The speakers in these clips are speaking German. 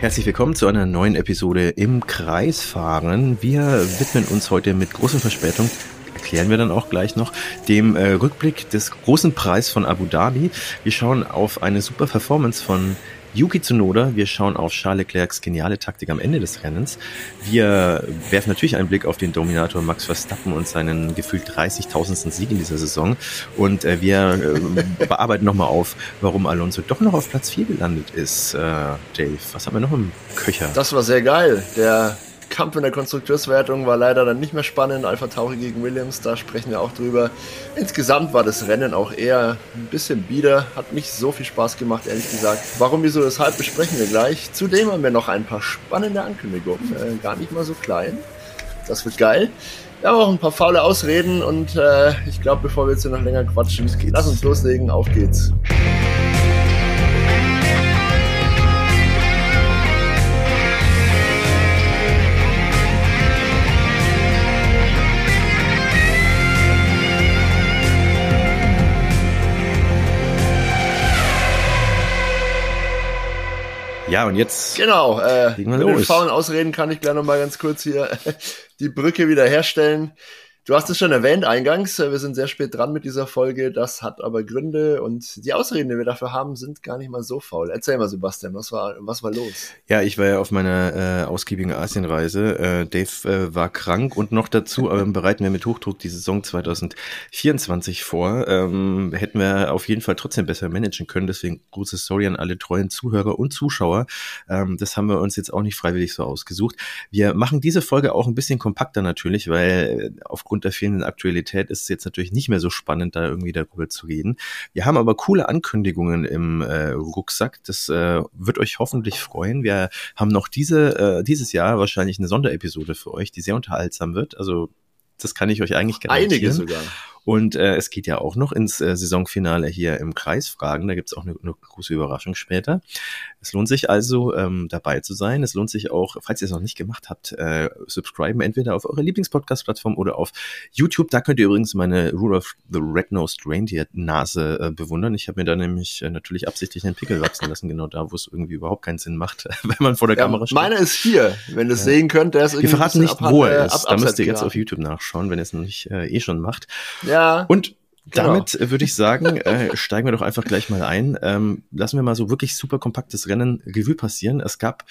Herzlich willkommen zu einer neuen Episode im Kreisfahren. Wir widmen uns heute mit großer Verspätung erklären wir dann auch gleich noch, dem äh, Rückblick des großen Preis von Abu Dhabi. Wir schauen auf eine super Performance von Yuki Tsunoda. Wir schauen auf Charles Leclercs geniale Taktik am Ende des Rennens. Wir werfen natürlich einen Blick auf den Dominator Max Verstappen und seinen gefühlt 30.000. Sieg in dieser Saison. Und äh, wir äh, bearbeiten nochmal auf, warum Alonso doch noch auf Platz 4 gelandet ist. Äh, Dave, was haben wir noch im Köcher? Das war sehr geil. Der Kampf in der Konstrukteurswertung war leider dann nicht mehr spannend. Alpha Tauri gegen Williams, da sprechen wir auch drüber. Insgesamt war das Rennen auch eher ein bisschen bieder. Hat nicht so viel Spaß gemacht, ehrlich gesagt. Warum, wieso, deshalb besprechen wir gleich. Zudem haben wir noch ein paar spannende Ankündigungen. Äh, gar nicht mal so klein. Das wird geil. Wir haben auch ein paar faule Ausreden und äh, ich glaube, bevor wir jetzt hier noch länger quatschen, lass uns loslegen. Auf geht's. Ja, und jetzt. Genau, äh, mit den faulen Ausreden kann ich gleich nochmal ganz kurz hier die Brücke wieder herstellen. Du hast es schon erwähnt eingangs, äh, wir sind sehr spät dran mit dieser Folge, das hat aber Gründe und die Ausreden, die wir dafür haben, sind gar nicht mal so faul. Erzähl mal, Sebastian, was war, was war los? Ja, ich war ja auf meiner äh, ausgiebigen Asienreise. Äh, Dave äh, war krank und noch dazu äh, bereiten wir mit Hochdruck die Saison 2024 vor. Ähm, hätten wir auf jeden Fall trotzdem besser managen können, deswegen große Sorry an alle treuen Zuhörer und Zuschauer. Ähm, das haben wir uns jetzt auch nicht freiwillig so ausgesucht. Wir machen diese Folge auch ein bisschen kompakter natürlich, weil äh, aufgrund aufgrund der fehlenden Aktualität ist es jetzt natürlich nicht mehr so spannend, da irgendwie darüber zu reden. Wir haben aber coole Ankündigungen im äh, Rucksack. Das äh, wird euch hoffentlich freuen. Wir haben noch diese, äh, dieses Jahr wahrscheinlich eine Sonderepisode für euch, die sehr unterhaltsam wird. Also das kann ich euch eigentlich garantieren. Einige sogar. Und äh, es geht ja auch noch ins äh, Saisonfinale hier im Kreisfragen. Da gibt's auch eine, eine große Überraschung später. Es lohnt sich also, ähm, dabei zu sein. Es lohnt sich auch, falls ihr es noch nicht gemacht habt, äh, subscriben entweder auf eure Lieblingspodcast-Plattform oder auf YouTube. Da könnt ihr übrigens meine Rule of the Red-Nosed Reindeer-Nase äh, bewundern. Ich habe mir da nämlich äh, natürlich absichtlich einen Pickel wachsen lassen, genau da, wo es irgendwie überhaupt keinen Sinn macht, wenn man vor der ja, Kamera steht. Meine ist hier, wenn ihr es ja. sehen könnt. Der ist Wir verraten nicht, wo er ist. Da müsst ihr jetzt auf YouTube nachschauen, wenn ihr es noch nicht äh, eh schon macht. Ja, ja. Und Genau. Damit äh, würde ich sagen, äh, steigen wir doch einfach gleich mal ein. Ähm, lassen wir mal so wirklich super kompaktes Rennen Revue passieren. Es gab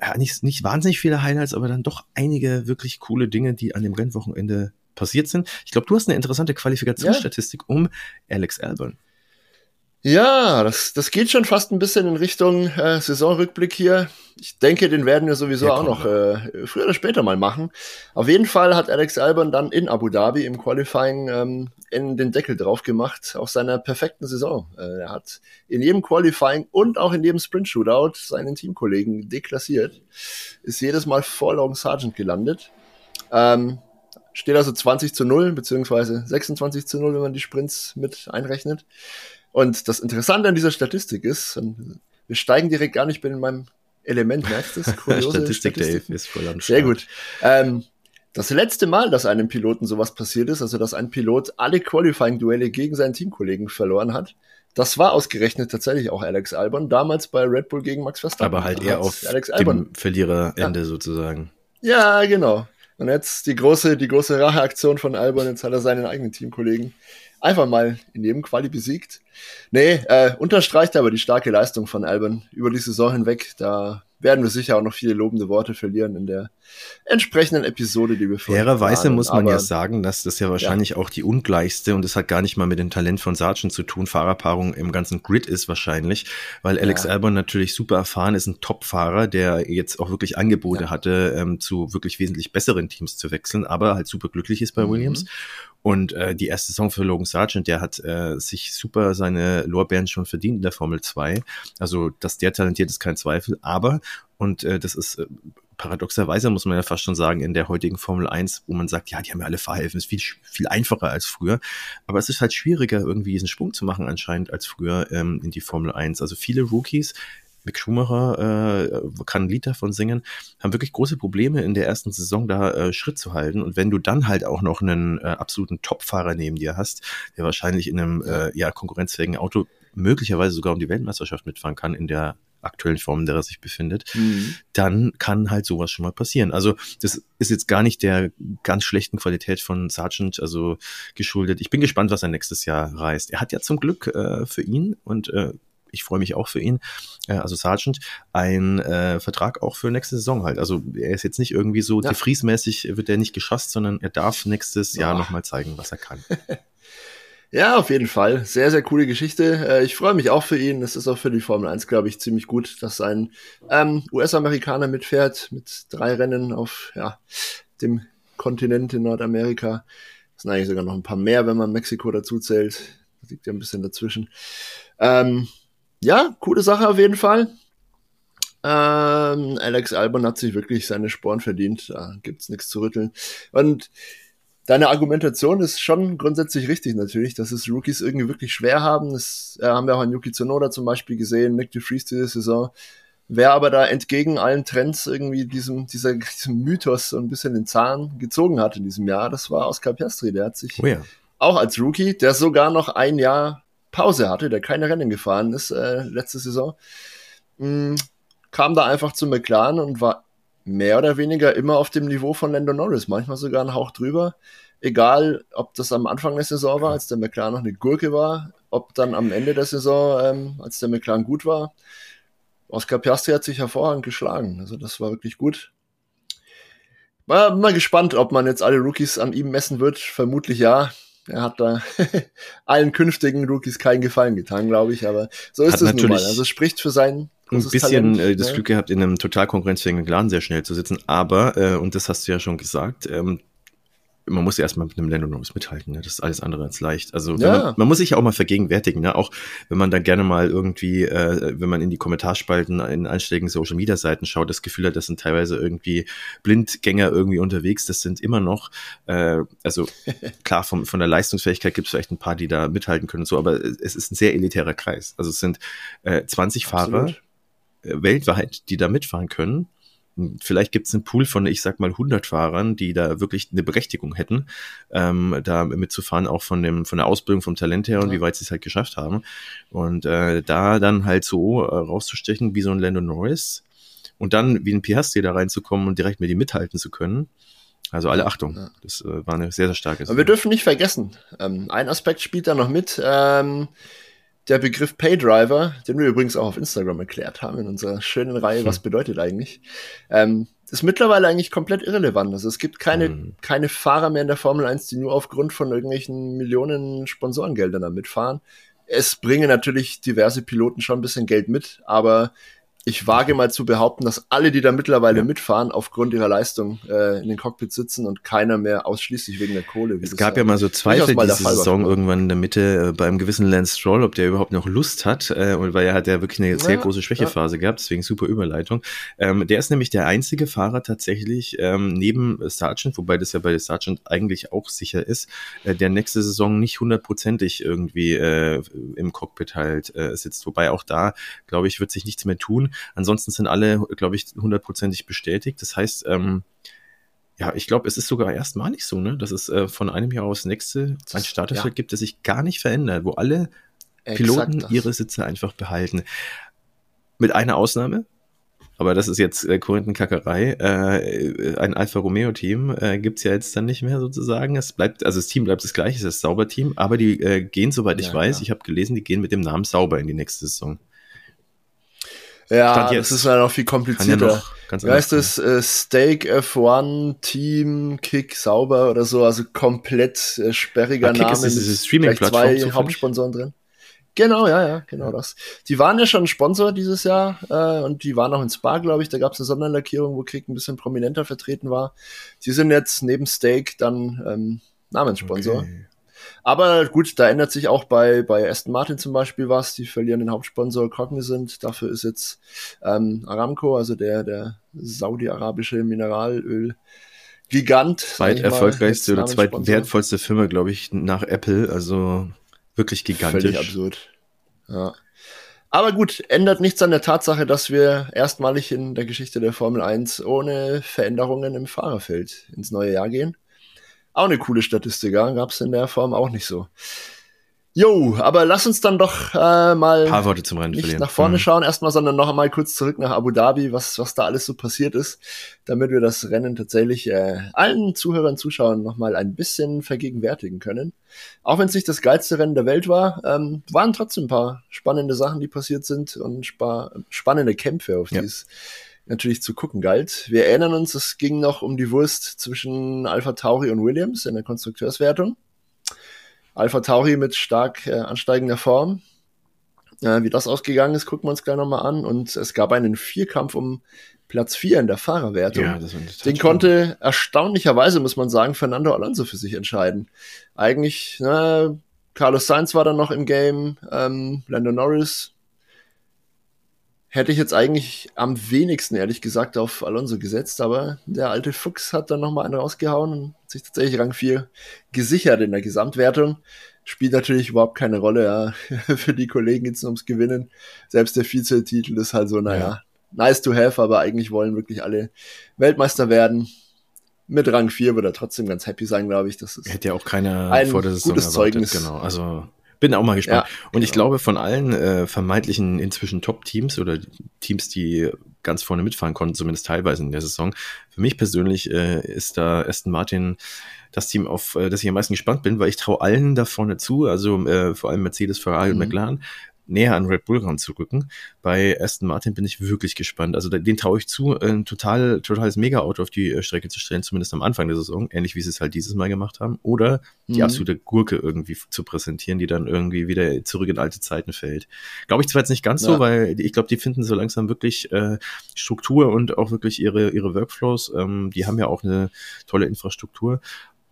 ja, nicht, nicht wahnsinnig viele Highlights, aber dann doch einige wirklich coole Dinge, die an dem Rennwochenende passiert sind. Ich glaube, du hast eine interessante Qualifikationsstatistik ja. um Alex Albon. Ja, das, das geht schon fast ein bisschen in Richtung äh, Saisonrückblick hier. Ich denke, den werden wir sowieso ja, auch noch äh, früher oder später mal machen. Auf jeden Fall hat Alex Albon dann in Abu Dhabi im Qualifying ähm, in den Deckel drauf gemacht auf seiner perfekten Saison. Äh, er hat in jedem Qualifying und auch in jedem Sprint Shootout seinen Teamkollegen deklassiert, ist jedes Mal vor Logan Sargent gelandet. Ähm, steht also 20 zu 0, beziehungsweise 26 zu 0, wenn man die Sprints mit einrechnet. Und das Interessante an dieser Statistik ist, wir steigen direkt gar nicht, ich bin in meinem Element, merkst du das? Statistik, Statistik Dave ist voll am Sehr gut. Ähm, das letzte Mal, dass einem Piloten sowas passiert ist, also dass ein Pilot alle Qualifying-Duelle gegen seinen Teamkollegen verloren hat, das war ausgerechnet tatsächlich auch Alex Albon, damals bei Red Bull gegen Max Verstappen. Aber halt eher auf Alex Albon. dem Verliererende ja. sozusagen. Ja, genau. Und jetzt die große, die große Racheaktion von Albon, jetzt hat er seinen eigenen Teamkollegen einfach mal in jedem Quali besiegt. Nee, äh, unterstreicht aber die starke Leistung von Albon über die Saison hinweg. Da werden wir sicher auch noch viele lobende Worte verlieren in der entsprechenden Episode, die wir Fairerweise muss man Aber, ja sagen, dass das ja wahrscheinlich ja. auch die ungleichste und das hat gar nicht mal mit dem Talent von Sargent zu tun, Fahrerpaarung im ganzen Grid ist wahrscheinlich, weil Alex ja. Albon natürlich super erfahren ist, ein Top-Fahrer, der jetzt auch wirklich Angebote ja. hatte, ähm, zu wirklich wesentlich besseren Teams zu wechseln, aber halt super glücklich ist bei mhm. Williams. Und äh, die erste Saison für Logan Sargent, der hat äh, sich super seine Lorbeeren schon verdient in der Formel 2. Also, dass der talentiert ist, kein Zweifel. Aber, und äh, das ist äh, paradoxerweise, muss man ja fast schon sagen, in der heutigen Formel 1, wo man sagt, ja, die haben ja alle Fahrhilfen, ist viel, viel einfacher als früher. Aber es ist halt schwieriger, irgendwie diesen Sprung zu machen anscheinend als früher ähm, in die Formel 1. Also viele Rookies Mick Schumacher äh, kann ein Lied davon singen, haben wirklich große Probleme in der ersten Saison da äh, Schritt zu halten. Und wenn du dann halt auch noch einen äh, absoluten Topfahrer neben dir hast, der wahrscheinlich in einem äh, ja konkurrenzfähigen Auto möglicherweise sogar um die Weltmeisterschaft mitfahren kann in der aktuellen Form, in der er sich befindet, mhm. dann kann halt sowas schon mal passieren. Also das ist jetzt gar nicht der ganz schlechten Qualität von Sargent also geschuldet. Ich bin gespannt, was er nächstes Jahr reißt. Er hat ja zum Glück äh, für ihn und äh, ich freue mich auch für ihn, äh, also Sargent, ein äh, Vertrag auch für nächste Saison halt. Also er ist jetzt nicht irgendwie so ja. defriesmäßig, wird er nicht geschasst, sondern er darf nächstes Jahr nochmal zeigen, was er kann. Ja, auf jeden Fall. Sehr, sehr coole Geschichte. Äh, ich freue mich auch für ihn. Es ist auch für die Formel 1, glaube ich, ziemlich gut, dass ein ähm, US-Amerikaner mitfährt mit drei Rennen auf ja, dem Kontinent in Nordamerika. Es sind eigentlich sogar noch ein paar mehr, wenn man Mexiko dazu zählt. Das liegt ja ein bisschen dazwischen. Ähm, ja, coole Sache auf jeden Fall. Ähm, Alex Albon hat sich wirklich seine Sporen verdient. Da gibt's nichts zu rütteln. Und deine Argumentation ist schon grundsätzlich richtig natürlich, dass es Rookies irgendwie wirklich schwer haben. Das äh, haben wir auch an Yuki Tsunoda zum Beispiel gesehen, Nick DeFries diese Saison. Wer aber da entgegen allen Trends irgendwie diesem, dieser, diesem Mythos so ein bisschen den Zahn gezogen hat in diesem Jahr, das war Oscar Piastri. Der hat sich oh ja. auch als Rookie, der sogar noch ein Jahr Pause hatte, der keine Rennen gefahren ist äh, letzte Saison, mh, mm, kam da einfach zu McLaren und war mehr oder weniger immer auf dem Niveau von Lando Norris, manchmal sogar einen Hauch drüber. Egal, ob das am Anfang der Saison war, als der McLaren noch eine Gurke war, ob dann am Ende der Saison, ähm, als der McLaren gut war. Oscar Piastri hat sich hervorragend geschlagen. Also das war wirklich gut. War mal gespannt, ob man jetzt alle Rookies an ihm messen wird. Vermutlich ja. Er hat da allen künftigen Rookies keinen Gefallen getan, glaube ich. Aber so ist es nun mal. Also spricht für seinen ein bisschen Talent, äh, das? Glück gehabt, in einem total konkurrenzfähigen Laden sehr schnell zu sitzen. Aber, äh, und das hast du ja schon gesagt, ähm, man muss ja erstmal mit einem Norris mithalten, ne? das ist alles andere als leicht. Also ja. man, man, muss sich ja auch mal vergegenwärtigen, ne? auch wenn man dann gerne mal irgendwie, äh, wenn man in die Kommentarspalten in einschlägigen Social Media Seiten schaut, das Gefühl hat, das sind teilweise irgendwie Blindgänger irgendwie unterwegs, das sind immer noch, äh, also klar, vom, von der Leistungsfähigkeit gibt es vielleicht ein paar, die da mithalten können und so, aber es ist ein sehr elitärer Kreis. Also es sind äh, 20 Absolut. Fahrer äh, weltweit, die da mitfahren können Vielleicht gibt es einen Pool von, ich sag mal, 100 Fahrern, die da wirklich eine Berechtigung hätten, ähm, da mitzufahren, auch von dem von der Ausbildung, vom Talent her und ja. wie weit sie es halt geschafft haben. Und äh, da dann halt so äh, rauszustechen wie so ein Lando Norris und dann wie ein Piastri da reinzukommen und direkt mit ihm mithalten zu können. Also alle Achtung, ja. das äh, war eine sehr, sehr starke Sache. Aber wir dürfen nicht vergessen, ähm, ein Aspekt spielt da noch mit. Ähm, der Begriff Paydriver, den wir übrigens auch auf Instagram erklärt haben in unserer schönen Reihe, hm. was bedeutet eigentlich, ähm, ist mittlerweile eigentlich komplett irrelevant. Also es gibt keine, hm. keine Fahrer mehr in der Formel 1, die nur aufgrund von irgendwelchen Millionen Sponsorengeldern da mitfahren. Es bringen natürlich diverse Piloten schon ein bisschen Geld mit, aber ich wage mal zu behaupten, dass alle, die da mittlerweile ja. mitfahren, aufgrund ihrer Leistung äh, in den Cockpit sitzen und keiner mehr ausschließlich wegen der Kohle. Es gab ja mal so Zweifel diese Saison irgendwann in der Mitte äh, beim gewissen Lance Stroll, ob der überhaupt noch Lust hat, äh, weil er hat ja wirklich eine sehr ja, große Schwächephase ja. gehabt, deswegen super Überleitung. Ähm, der ist nämlich der einzige Fahrer tatsächlich ähm, neben Sargent, wobei das ja bei Sargent eigentlich auch sicher ist, äh, der nächste Saison nicht hundertprozentig irgendwie äh, im Cockpit halt äh, sitzt. Wobei auch da, glaube ich, wird sich nichts mehr tun. Ansonsten sind alle, glaube ich, hundertprozentig bestätigt. Das heißt, ähm, ja, ich glaube, es ist sogar erstmalig so, ne, dass es äh, von einem Jahr aufs nächste ein Starterfeld ja. gibt, das sich gar nicht verändert, wo alle Piloten ihre Sitze einfach behalten. Mit einer Ausnahme, aber das ist jetzt äh, Korinthenkackerei. Äh, ein Alfa Romeo-Team äh, gibt ja jetzt dann nicht mehr sozusagen. Es bleibt, also das Team bleibt das gleiche, es ist das Sauber-Team, aber die äh, gehen, soweit ich ja, weiß, ja. ich habe gelesen, die gehen mit dem Namen Sauber in die nächste Saison. Ja, das ist ja noch viel komplizierter. Ja noch ganz heißt das? Äh, Steak F1 Team Kick sauber oder so, also komplett äh, sperriger ah, Name. Ist dieses Streaming-Plattform. zwei Hauptsponsoren drin. Genau, ja, ja, genau ja. das. Die waren ja schon Sponsor dieses Jahr äh, und die waren auch in Spa, glaube ich. Da gab es eine Sonderlackierung, wo Kick ein bisschen prominenter vertreten war. Die sind jetzt neben Steak dann ähm, Namenssponsor. Okay. Aber gut, da ändert sich auch bei, bei Aston Martin zum Beispiel was. Die verlieren den Hauptsponsor Cognizant. Dafür ist jetzt ähm, Aramco, also der, der saudi-arabische Mineralöl. Gigant. Zweit erfolgreichste oder zweit wertvollste Firma, glaube ich, nach Apple. Also wirklich gigantisch. Völlig absurd. Ja. Aber gut, ändert nichts an der Tatsache, dass wir erstmalig in der Geschichte der Formel 1 ohne Veränderungen im Fahrerfeld ins neue Jahr gehen. Auch eine coole Statistik, ja? gab es in der Form auch nicht so. Jo, aber lass uns dann doch äh, mal Ein paar Worte zum Rennen nicht verlieren. nach vorne Mhm. schauen erstmal, sondern noch einmal kurz zurück nach Abu Dhabi, was, was da alles so passiert ist, damit wir das Rennen tatsächlich äh, allen Zuhörern, Zuschauern noch mal ein bisschen vergegenwärtigen können. Auch wenn es nicht das geilste Rennen der Welt war, ähm, waren trotzdem ein paar spannende Sachen, die passiert sind und spa spannende Kämpfe, auf die Ja. es natürlich zu gucken galt. Wir erinnern uns, es ging noch um die Wurst zwischen Alpha Tauri und Williams in der Konstrukteurswertung. Alpha Tauri mit stark äh, ansteigender Form. Äh, wie das ausgegangen ist, gucken wir uns gleich nochmal an. Und es gab einen Vierkampf um Platz 4 in der Fahrerwertung. Ja, Den konnte erstaunlicherweise, muss man sagen, Fernando Alonso für sich entscheiden. Eigentlich, ne, Carlos Sainz war dann noch im Game, ähm, Lando Norris. Hätte ich jetzt eigentlich am wenigsten, ehrlich gesagt, auf Alonso gesetzt, aber der alte Fuchs hat dann nochmal einen rausgehauen und hat sich tatsächlich Rang 4 gesichert in der Gesamtwertung. Spielt natürlich überhaupt keine Rolle, ja. Für die Kollegen geht's nur ums Gewinnen. Selbst der Vizetitel ist halt so, naja, Ja. nice to have, aber eigentlich wollen wirklich alle Weltmeister werden. Mit Rang 4 wird er trotzdem ganz happy sein, glaube ich. Das ist Hätte ja auch keiner Ein vor der Saison gutes erwartet. Zeugnis. Genau, also bin auch mal gespannt. Ja, und ich genau. glaube, von allen äh, vermeintlichen inzwischen Top-Teams oder Teams, die ganz vorne mitfahren konnten, zumindest teilweise in der Saison, für mich persönlich äh, ist da Aston Martin das Team, auf äh, das ich am meisten gespannt bin, weil ich traue allen da vorne zu, also äh, vor allem Mercedes, Ferrari und Mhm. McLaren, näher an Red Bull ranzurücken. Bei Aston Martin bin ich wirklich gespannt. Also den traue ich zu, ein total, totales Mega-Auto auf die äh, Strecke zu stellen, zumindest am Anfang der Saison, ähnlich wie sie es halt dieses Mal gemacht haben. Oder die Mhm. absolute Gurke irgendwie zu präsentieren, die dann irgendwie wieder zurück in alte Zeiten fällt. Glaube ich zwar jetzt nicht ganz so, Ja. weil die- ich glaube, die finden so langsam wirklich äh, Struktur und auch wirklich ihre, ihre Workflows. Ähm, die haben ja auch eine tolle Infrastruktur.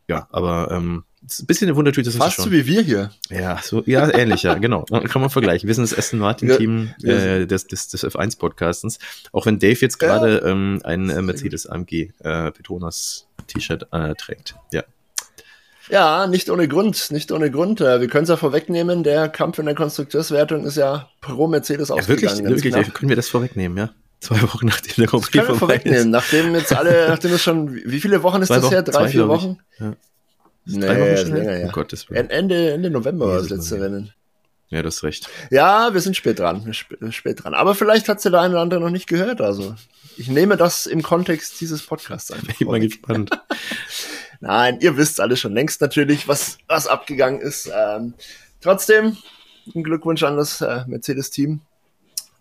Ja, aber ähm, ist ein bisschen eine Wundertüte. sie Fast so wie wir hier. Ja, so, ja, ähnlich, ja, genau. Kann man vergleichen. Wir sind das Aston Martin-Team wir äh, des, des, des F1-Podcastens. Auch wenn Dave jetzt Ja. gerade ähm, ein äh, Mercedes AMG äh, Petronas T-Shirt äh, trägt. Ja. Ja, nicht ohne Grund, nicht ohne Grund. Äh, Wir können es ja vorwegnehmen, der Kampf in der Konstrukteurswertung ist ja pro Mercedes ja ausgegangen. wirklich, wirklich, können wir das vorwegnehmen, ja? Zwei Wochen nachdem der Grand Das können wir vorbei ist. vorwegnehmen, nachdem jetzt alle, nachdem es schon, wie viele Wochen ist Zwei das Wochen, her? Drei, zwei, vier. Wochen? Ja. Nee, drei Wochen länger her. Oh. En- Ende, Ende November war das letzte. Rennen. Ja, das ist recht. Ja, wir sind spät dran, sp- spät dran. Aber vielleicht hat sie der eine oder andere noch nicht gehört. Also ich nehme das im Kontext dieses Podcasts einfach. Ich bin mal gespannt. Nein, ihr wisst alle schon längst natürlich, was, was abgegangen ist. Ähm, trotzdem, ein Glückwunsch an das äh, Mercedes-Team.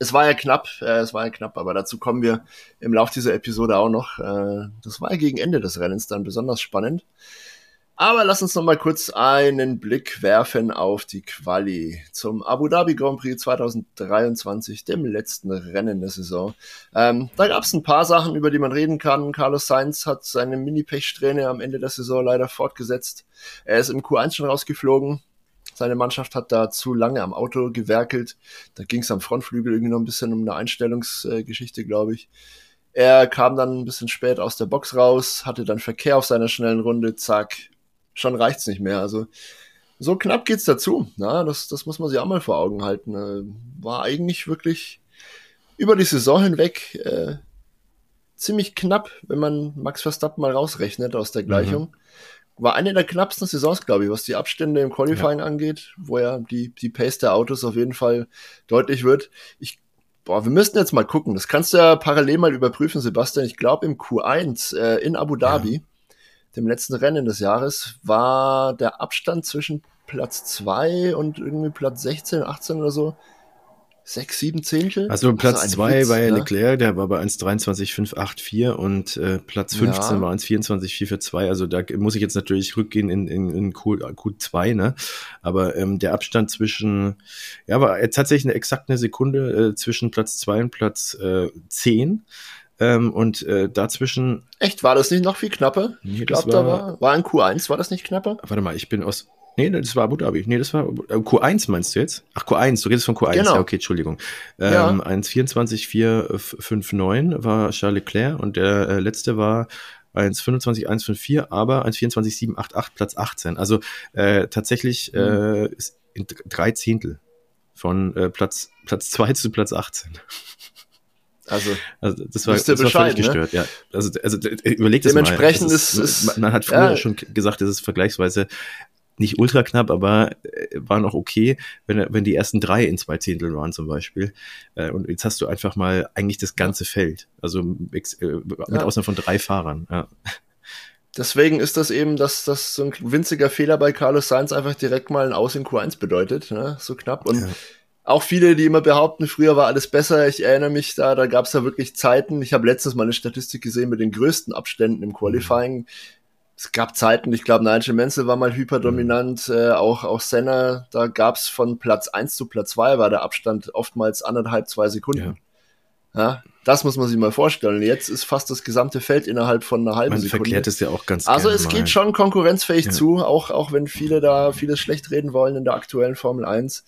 Es war ja knapp, äh, es war ja knapp, aber dazu kommen wir im Lauf dieser Episode auch noch. Äh, das war ja gegen Ende des Rennens dann besonders spannend. Aber lass uns noch mal kurz einen Blick werfen auf die Quali zum Abu Dhabi Grand Prix 2023, dem letzten Rennen der Saison. Ähm, da gab es ein paar Sachen, über die man reden kann. Carlos Sainz hat seine Mini-Pechsträhne am Ende der Saison leider fortgesetzt. Er ist im Q1 schon rausgeflogen. Seine Mannschaft hat da zu lange am Auto gewerkelt. Da ging es am Frontflügel irgendwie noch ein bisschen um eine Einstellungsgeschichte, glaube ich. Er kam dann ein bisschen spät aus der Box raus, hatte dann Verkehr auf seiner schnellen Runde, zack, schon reicht's nicht mehr. Also so knapp geht's dazu. Na, das, das muss man sich auch mal vor Augen halten. Äh, War eigentlich wirklich über die Saison hinweg äh, ziemlich knapp, wenn man Max Verstappen mal rausrechnet aus der Gleichung. War eine der knappsten Saisons, glaube ich, was die Abstände im Qualifying angeht, wo ja die, die Pace der Autos auf jeden Fall deutlich wird. Ich Boah, wir müssten jetzt mal gucken. Das kannst du ja parallel mal überprüfen, Sebastian. Ich glaube, im Q1 äh, in Abu Dhabi, dem letzten Rennen des Jahres, war der Abstand zwischen Platz 2 und irgendwie Platz 16, 18 oder so. 6, 7 Zehntel. Also Platz ein 2 Witz, war ja? Leclerc, der war bei 1,23,584 und äh, Platz 15 Ja. war 1,24,442. Also da muss ich jetzt natürlich rückgehen in, in, in Q, Q2, ne? Aber ähm, der Abstand zwischen, ja, war tatsächlich eine exakt eine Sekunde äh, zwischen Platz 2 und Platz äh, 10. Ähm, und äh, dazwischen, Echt, war das nicht noch viel knapper? Nee, ich glaube, da war- war, in Q1, war das nicht knapper? warte mal, ich bin aus. Nee, das war Abu Dhabi. Nee, das war äh, Q1 meinst du jetzt? Ach, Q1, du redest von Q1. Genau. Ja, okay, Entschuldigung. Ja. Ähm, 1,24,459 war Charles Leclerc und der äh, letzte war 1,25,154, aber 1,24,788, Platz 18. Also äh, tatsächlich Mhm. äh, ist in dr- drei Zehntel von äh, Platz Platz 2 zu Platz 18. Also, Also das war, das war völlig Bescheid, ne? gestört, ja. Also, also überlegt es mal. Dementsprechend ist- ist- man hat früher ja. schon gesagt, das ist vergleichsweise nicht ultra knapp, aber äh, war noch okay, wenn, wenn die ersten drei in zwei Zehnteln waren zum Beispiel. Äh, und jetzt hast du einfach mal eigentlich das ganze Feld. Also mit ja. Ausnahme von drei Fahrern. Ja. Deswegen ist das eben, dass das so ein winziger Fehler bei Carlos Sainz einfach direkt mal ein Aus in Q1 bedeutet, ne? so knapp. Und ja. Auch viele, die immer behaupten, früher war alles besser. Ich erinnere mich da, da gab es ja wirklich Zeiten. Ich habe letztes Mal eine Statistik gesehen mit den größten Abständen im Qualifying. Mhm. Es gab Zeiten, ich glaube, Nigel Mansell war mal hyperdominant, mhm. äh, auch, auch Senna, da gab es von Platz 1 zu Platz 2 war der Abstand oftmals anderthalb, zwei Sekunden. Ja. ja. Das muss man sich mal vorstellen. Jetzt ist fast das gesamte Feld innerhalb von einer halben man Sekunde. verklärt es ja auch ganz Also es mal. geht schon konkurrenzfähig ja. zu, auch, auch wenn viele da vieles schlecht reden wollen in der aktuellen Formel 1.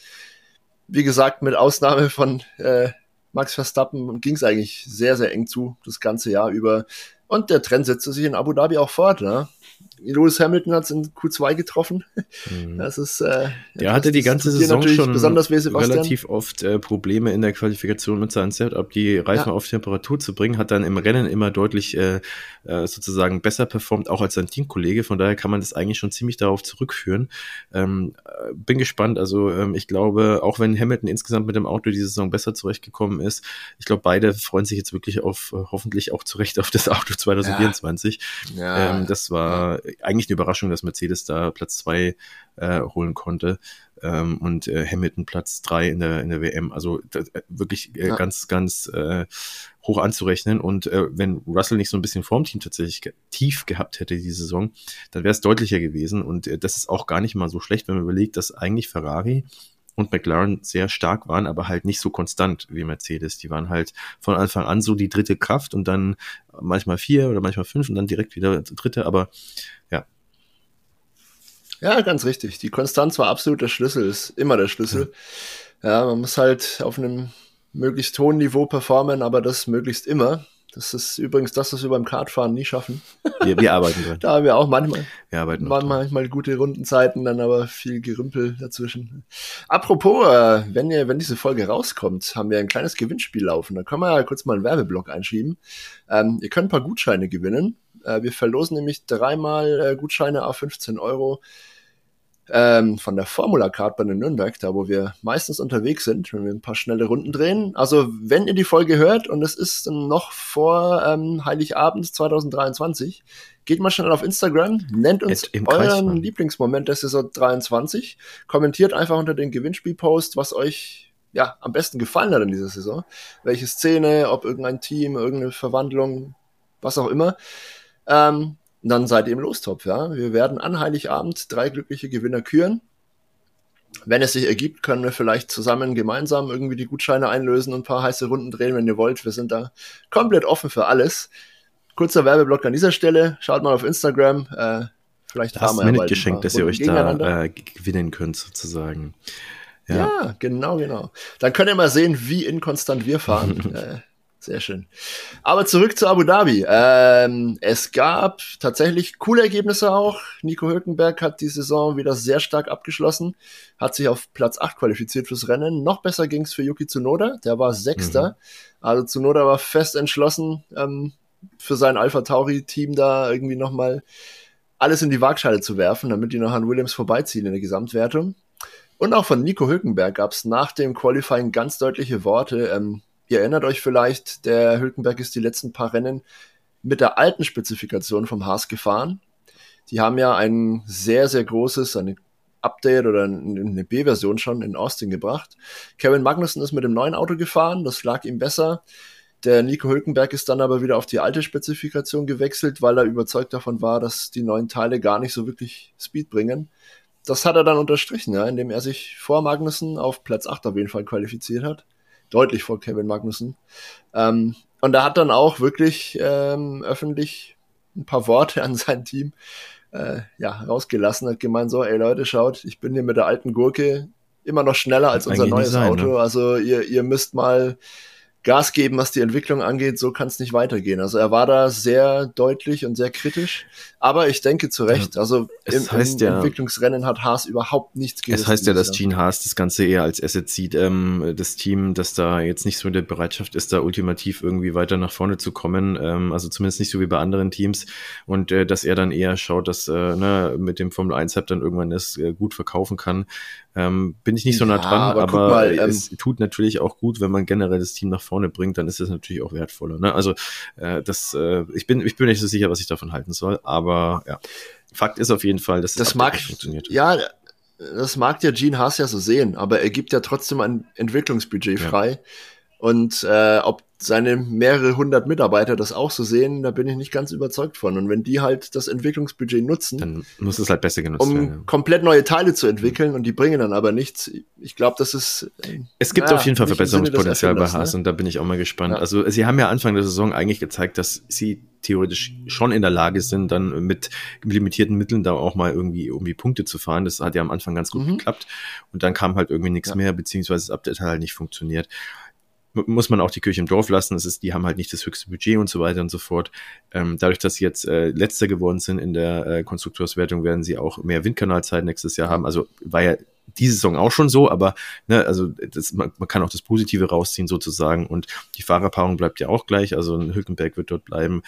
Wie gesagt, mit Ausnahme von äh, Max Verstappen ging es eigentlich sehr, sehr eng zu, das ganze Jahr über. Und der Trend setzte sich in Abu Dhabi auch fort. Ne? Lewis Hamilton hat es in Q2 getroffen. Mhm. Das ist, äh, der hatte die ganze Saison schon relativ oft äh, Probleme in der Qualifikation mit seinem Setup, die Reifen ja. auf Temperatur zu bringen, hat dann im Rennen immer deutlich äh, äh, sozusagen besser performt, auch als sein Teamkollege. Von daher kann man das eigentlich schon ziemlich darauf zurückführen. Ähm, äh, bin gespannt. Also ähm, ich glaube, auch wenn Hamilton insgesamt mit dem Auto diese Saison besser zurechtgekommen ist, ich glaube, beide freuen sich jetzt wirklich auf, äh, hoffentlich auch zurecht auf das Auto 2024. Ja. Ja. Ähm, das war eigentlich eine Überraschung, dass Mercedes da Platz zwei äh, holen konnte ähm, und äh, Hamilton Platz drei in der in der WM. Also das, äh, wirklich äh, ja. ganz ganz äh, hoch anzurechnen. Und äh, wenn Russell nicht so ein bisschen Formteam tatsächlich tief gehabt hätte die Saison, dann wäre es deutlicher gewesen. Und äh, das ist auch gar nicht mal so schlecht, wenn man überlegt, dass eigentlich Ferrari und McLaren sehr stark waren, aber halt nicht so konstant wie Mercedes. Die waren halt von Anfang an so die dritte Kraft und dann manchmal vier oder manchmal fünf und dann direkt wieder dritte, aber ja. Ja, ganz richtig. Die Konstanz war absolut der Schlüssel, ist immer der Schlüssel. Ja, ja man muss halt auf einem möglichst hohen Niveau performen, aber das möglichst immer. Das ist übrigens das, was wir beim Kartfahren nie schaffen. Wir, wir arbeiten dran. da haben wir auch manchmal, wir arbeiten manchmal, manchmal gute Rundenzeiten, dann aber viel Gerümpel dazwischen. Apropos, äh, wenn ihr, wenn diese Folge rauskommt, haben wir ein kleines Gewinnspiel laufen. Da können wir ja kurz mal einen Werbeblock einschieben. Ähm, ihr könnt ein paar Gutscheine gewinnen. Äh, wir verlosen nämlich dreimal äh, Gutscheine auf 15 Euro ähm, von der Formula Card bei Nürnberg, da wo wir meistens unterwegs sind, wenn wir ein paar schnelle Runden drehen. Also wenn ihr die Folge hört und es ist noch vor ähm, Heiligabend 2023, geht mal schnell auf Instagram, nennt uns euren Lieblingsmoment der Saison 23, kommentiert einfach unter den Gewinnspielpost, was euch ja am besten gefallen hat in dieser Saison, welche Szene, ob irgendein Team, irgendeine Verwandlung, was auch immer. Ähm, und dann seid ihr im Lostopf, ja. Wir werden an Heiligabend drei glückliche Gewinner küren. Wenn es sich ergibt, können wir vielleicht zusammen gemeinsam irgendwie die Gutscheine einlösen und ein paar heiße Runden drehen, wenn ihr wollt. Wir sind da komplett offen für alles. Kurzer Werbeblock an dieser Stelle. Schaut mal auf Instagram. Äh, vielleicht das haben wir ja geschenkt, dass ihr euch da äh, gewinnen könnt, sozusagen. Ja. ja. genau, genau. Dann könnt ihr mal sehen, wie inkonstant wir fahren. äh, sehr schön. Aber zurück zu Abu Dhabi. Ähm, es gab tatsächlich coole Ergebnisse auch. Nico Hülkenberg hat die Saison wieder sehr stark abgeschlossen, hat sich auf Platz 8 qualifiziert fürs Rennen. Noch besser ging es für Yuki Tsunoda, der war Sechster. Mhm. Also Tsunoda war fest entschlossen, ähm, für sein Alpha Tauri-Team da irgendwie nochmal alles in die Waagschale zu werfen, damit die noch an Williams vorbeiziehen in der Gesamtwertung. Und auch von Nico Hülkenberg gab es nach dem Qualifying ganz deutliche Worte. Ähm, Ihr erinnert euch vielleicht, der Hülkenberg ist die letzten paar Rennen mit der alten Spezifikation vom Haas gefahren. Die haben ja ein sehr, sehr großes, eine Update oder eine B-Version schon in Austin gebracht. Kevin Magnussen ist mit dem neuen Auto gefahren, das lag ihm besser. Der Nico Hülkenberg ist dann aber wieder auf die alte Spezifikation gewechselt, weil er überzeugt davon war, dass die neuen Teile gar nicht so wirklich Speed bringen. Das hat er dann unterstrichen, ja, indem er sich vor Magnussen auf Platz 8 auf jeden Fall qualifiziert hat deutlich vor Kevin Magnussen. Ähm, und er hat dann auch wirklich ähm, öffentlich ein paar Worte an sein Team äh, ja, rausgelassen, hat gemeint, so, ey Leute, schaut, ich bin hier mit der alten Gurke immer noch schneller als unser neues sein, Auto. Ne? Also ihr, ihr müsst mal Gas geben, was die Entwicklung angeht, so kann es nicht weitergehen. Also er war da sehr deutlich und sehr kritisch, aber ich denke zu Recht. Also im, im ja, Entwicklungsrennen hat Haas überhaupt nichts gerissen. Es heißt ja, dass Gene Haas das Ganze eher als Asset sieht, ähm, das Team, das da jetzt nicht so in der Bereitschaft ist, da ultimativ irgendwie weiter nach vorne zu kommen, ähm, also zumindest nicht so wie bei anderen Teams und äh, dass er dann eher schaut, dass äh, ne, mit dem Formel 1 Hub dann irgendwann das äh, gut verkaufen kann. Ähm, bin ich nicht so nah dran, aber, aber mal, ähm, es tut natürlich auch gut, wenn man generell das Team nach vorne bringt, dann ist das natürlich auch wertvoller. Ne? Also äh, das, äh, ich bin, ich bin nicht so sicher, was ich davon halten soll, aber ja, Fakt ist auf jeden Fall, dass das, das mag funktioniert. Ja, das mag der Gene Haas ja so sehen, aber er gibt ja trotzdem ein Entwicklungsbudget frei. Ja. Und äh, ob seine mehrere hundert Mitarbeiter das auch so sehen, da bin ich nicht ganz überzeugt von. Und wenn die halt das Entwicklungsbudget nutzen, dann muss es halt besser genutzt um werden. Um komplett neue Teile zu entwickeln und die bringen dann aber nichts. Ich glaube, das ist. Es gibt naja, auf jeden Fall Verbesserungspotenzial bei Haas ne? und da bin ich auch mal gespannt. Ja. Also sie haben ja Anfang der Saison eigentlich gezeigt, dass sie theoretisch schon in der Lage sind, dann mit limitierten Mitteln da auch mal irgendwie irgendwie Punkte zu fahren. Das hat ja am Anfang ganz gut mhm. geklappt und dann kam halt irgendwie nichts ja. mehr, beziehungsweise das Update hat halt nicht funktioniert muss man auch die Kirche im Dorf lassen. Es ist, die haben halt nicht das höchste Budget und so weiter und so fort. Ähm, dadurch, dass sie jetzt äh, letzter geworden sind in der äh, Konstrukteurswertung, werden sie auch mehr Windkanalzeit nächstes Jahr haben. Also war ja diese Saison auch schon so, aber ne, also das, man, man kann auch das Positive rausziehen sozusagen und die Fahrerpaarung bleibt ja auch gleich. Also ein Hülkenberg wird dort bleiben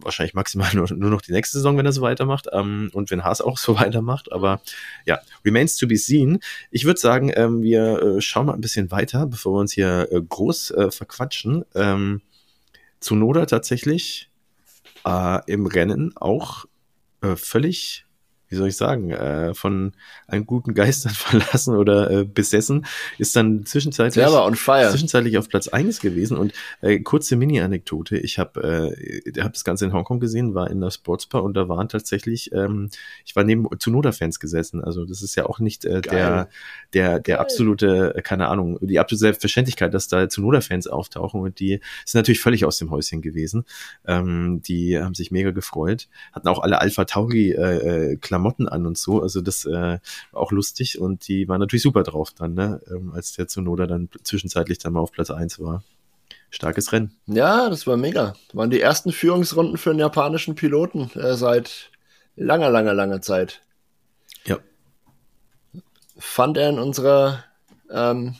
wahrscheinlich maximal nur, nur noch die nächste Saison, wenn er so weitermacht ähm, und wenn Haas auch so weitermacht. Aber ja, remains to be seen. Ich würde sagen, ähm, wir äh, schauen mal ein bisschen weiter, bevor wir uns hier äh, groß äh, verquatschen. Ähm, Noda tatsächlich äh, im Rennen auch äh, völlig wie soll ich sagen, äh, von einem guten Geistern verlassen oder äh, besessen, ist dann zwischenzeitlich, zwischenzeitlich auf Platz eines gewesen. Und äh, kurze Mini-Anekdote, ich habe äh, hab das Ganze in Hongkong gesehen, war in der Sportsbar und da waren tatsächlich, ähm, ich war neben Tsunoda-Fans gesessen. Also das ist ja auch nicht äh, der, der, der absolute, äh, keine Ahnung, die absolute Selbstverständlichkeit, dass da Tsunoda-Fans auftauchen und die sind natürlich völlig aus dem Häuschen gewesen. Ähm, die haben sich mega gefreut, hatten auch alle Alpha Tauri äh, äh, Klamotten an und so. Also das äh, war auch lustig und die waren natürlich super drauf dann, ne? Ähm, als der Zunoda dann zwischenzeitlich dann mal auf Platz eins war. Starkes Rennen. Ja, das war mega. Das waren die ersten Führungsrunden für einen japanischen Piloten äh, seit langer, langer, langer Zeit. Ja. Fand er in unserer ähm,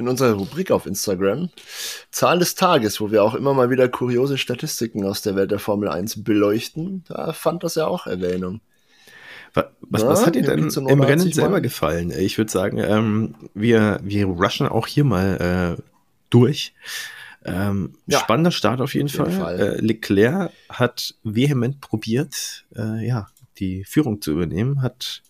in unserer Rubrik auf Instagram Zahl des Tages, wo wir auch immer mal wieder kuriose Statistiken aus der Welt der Formel 1 beleuchten. Da fand das ja auch Erwähnung. Was, was, was hat dir denn im Rennen selber mal? gefallen? Ich würde sagen, ähm, wir, wir rushen auch hier mal äh, durch. Ähm, ja, spannender Start auf jeden, auf jeden Fall. Fall. Äh, Leclerc hat vehement probiert, äh, ja, die Führung zu übernehmen, hat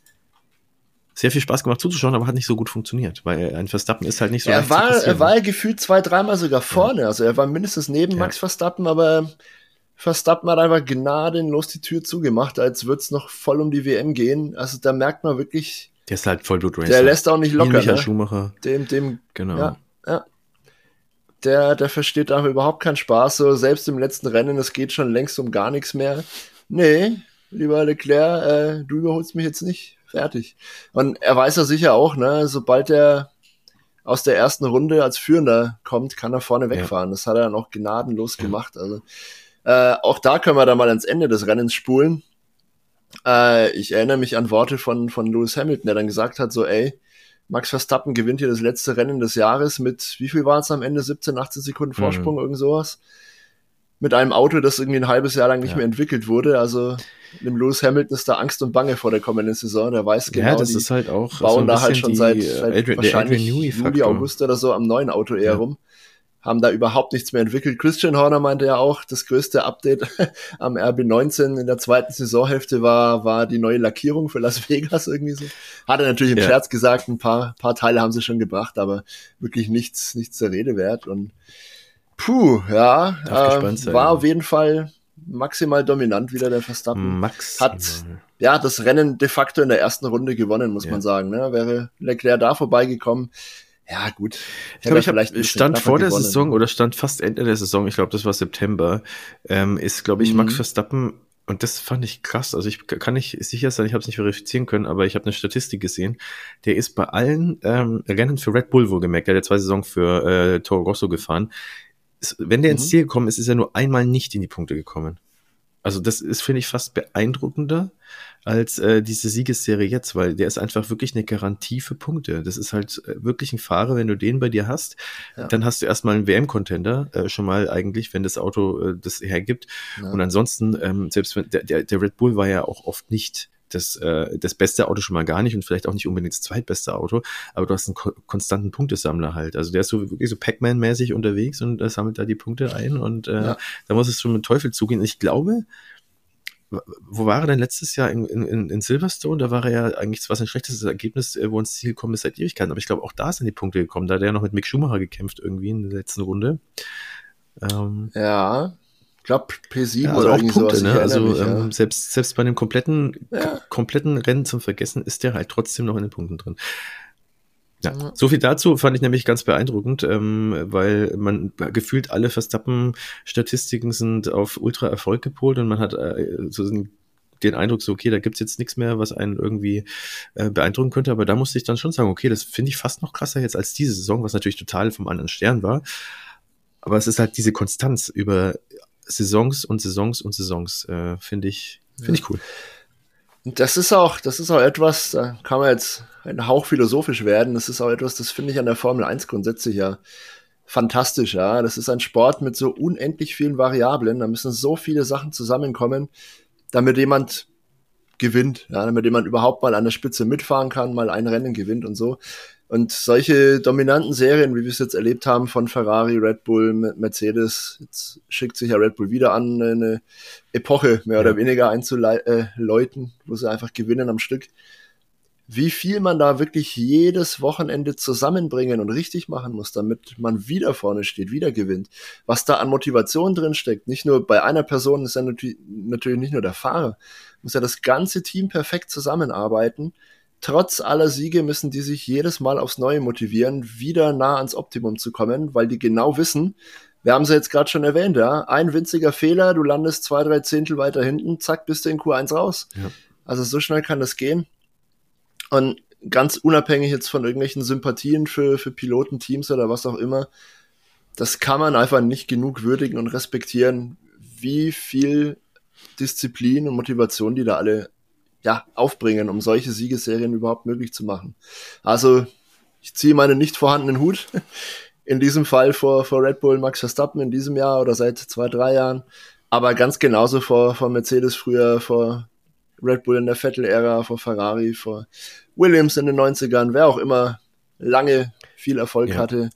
sehr viel Spaß gemacht zuzuschauen, aber hat nicht so gut funktioniert, weil ein Verstappen ist halt nicht so. Er war, er war gefühlt zwei, dreimal sogar vorne, ja. also er war mindestens neben ja. Max Verstappen, aber Verstappen hat einfach gnadenlos die Tür zugemacht, als würde es noch voll um die WM gehen. Also da merkt man wirklich. Der ist halt voll Blut Racer. Der lässt auch nicht locker. Michael ne? Schumacher. Dem, dem, genau. Ja, ja. Der, der versteht einfach überhaupt keinen Spaß. So, selbst im letzten Rennen, es geht schon längst um gar nichts mehr. Nee, lieber Leclerc, äh, du überholst mich jetzt nicht. Fertig. Und er weiß ja sicher auch, ne, sobald er aus der ersten Runde als Führender kommt, kann er vorne wegfahren. Ja. Das hat er dann auch gnadenlos ja. gemacht. Also äh, auch da können wir dann mal ans Ende des Rennens spulen. Äh, ich erinnere mich an Worte von, von Lewis Hamilton, der dann gesagt hat, so, ey, Max Verstappen gewinnt hier das letzte Rennen des Jahres mit, wie viel waren es am Ende? 17, 18 Sekunden Vorsprung, mhm. irgend sowas. Mit einem Auto, das irgendwie ein halbes Jahr lang nicht ja. mehr entwickelt wurde. Also dem Lewis Hamilton ist da Angst und Bange vor der kommenden Saison. Der weiß genau, ja, das ist halt auch bauen so da halt schon seit, seit Adrian, wahrscheinlich Juli, August oder so am neuen Auto eher ja. rum haben da überhaupt nichts mehr entwickelt. Christian Horner meinte ja auch, das größte Update am RB19 in der zweiten Saisonhälfte war, war die neue Lackierung für Las Vegas irgendwie so. Hat er natürlich im ja. Scherz gesagt, ein paar, paar Teile haben sie schon gebracht, aber wirklich nichts, nichts der Rede wert und puh, ja, äh, war auf jeden Fall maximal dominant wieder der Verstappen. Max hat ja das Rennen de facto in der ersten Runde gewonnen, muss ja. man sagen. Ne? Wäre Leclerc da vorbeigekommen, ja, gut. Ich glaube, ich habe stand vor der Saison oder stand fast Ende der Saison, ich glaube, das war September, ähm, ist, glaube ich, mhm. Max Verstappen und das fand ich krass. Also ich kann nicht sicher sein, ich habe es nicht verifizieren können, aber ich habe eine Statistik gesehen. Der ist bei allen ähm, Rennen für Red Bull wohlgemerkt, der hat ja zwei Saison für äh, Toro Rosso gefahren. Wenn der mhm. ins Ziel gekommen ist, ist er nur einmal nicht in die Punkte gekommen. Also das ist, finde ich, fast beeindruckender als äh, diese Siegesserie jetzt, weil der ist einfach wirklich eine Garantie für Punkte. Das ist halt äh, wirklich ein Fahrer, wenn du den bei dir hast, ja. dann hast du erstmal einen WM-Contender, äh, schon mal eigentlich, wenn das Auto äh, das hergibt. Ja. Und ansonsten, ähm, selbst wenn der, der, der Red Bull war ja auch oft nicht das, äh, das beste Auto schon mal gar nicht und vielleicht auch nicht unbedingt das zweitbeste Auto, aber du hast einen ko konstanten Punktesammler halt. Also der ist so wirklich so Pac-Man-mäßig unterwegs und äh, sammelt da die Punkte ein und äh, ja. da muss es schon mit Teufel zugehen. Und ich glaube, wo war er denn letztes Jahr in, in, in Silverstone? Da war er ja eigentlich zwar sein schlechtestes Ergebnis, äh, wo ins Ziel gekommen ist seit Ewigkeiten, aber ich glaube, auch da sind die Punkte gekommen. Da hat er ja noch mit Mick Schumacher gekämpft irgendwie in der letzten Runde. Ähm, ja, glaube P7 ja, also oder auch Punkte, ne? Also mich, ähm, ja. selbst, selbst bei einem kompletten, ja. kompletten Rennen zum Vergessen ist der halt trotzdem noch in den Punkten drin. Ja, so viel dazu fand ich nämlich ganz beeindruckend, ähm, weil man gefühlt alle Verstappen-Statistiken sind auf ultra Erfolg gepolt und man hat äh, so den Eindruck, so, okay, da gibt's jetzt nichts mehr, was einen irgendwie äh, beeindrucken könnte, aber da musste ich dann schon sagen, okay, das finde ich fast noch krasser jetzt als diese Saison, was natürlich total vom anderen Stern war. Aber es ist halt diese Konstanz über Saisons und Saisons und Saisons, äh, finde ich, finde ja. ich cool. Das ist auch, das ist auch etwas, da kann man jetzt ein Hauch philosophisch werden. Das ist auch etwas, das finde ich an der Formel 1 grundsätzlich ja fantastisch, ja. Das ist ein Sport mit so unendlich vielen Variablen. Da müssen so viele Sachen zusammenkommen, damit jemand gewinnt, ja, damit jemand überhaupt mal an der Spitze mitfahren kann, mal ein Rennen gewinnt und so. Und solche dominanten Serien, wie wir es jetzt erlebt haben von Ferrari, Red Bull, Mercedes, jetzt schickt sich ja Red Bull wieder an, eine Epoche mehr oder weniger einzuläuten, äh, wo sie einfach gewinnen am Stück. Wie viel man da wirklich jedes Wochenende zusammenbringen und richtig machen muss, damit man wieder vorne steht, wieder gewinnt. Was da an Motivation drin steckt, nicht nur bei einer Person, ist ja natürlich nicht nur der Fahrer, muss ja das ganze Team perfekt zusammenarbeiten trotz aller Siege müssen die sich jedes Mal aufs Neue motivieren, wieder nah ans Optimum zu kommen, weil die genau wissen, wir haben sie jetzt gerade schon erwähnt, ja, ein winziger Fehler, du landest zwei, drei Zehntel weiter hinten, zack, bist du in Q1 raus. Ja. Also so schnell kann das gehen. Und ganz unabhängig jetzt von irgendwelchen Sympathien für, für Pilotenteams oder was auch immer, das kann man einfach nicht genug würdigen und respektieren, wie viel Disziplin und Motivation die da alle ja, aufbringen, um solche Siegesserien überhaupt möglich zu machen. Also, ich ziehe meinen nicht vorhandenen Hut. In diesem Fall vor, vor Red Bull Max Verstappen in diesem Jahr oder seit zwei, drei Jahren. Aber ganz genauso vor, vor Mercedes früher, vor Red Bull in der Vettel-Ära, vor Ferrari, vor Williams in den 90ern, wer auch immer lange viel Erfolg ja. hatte.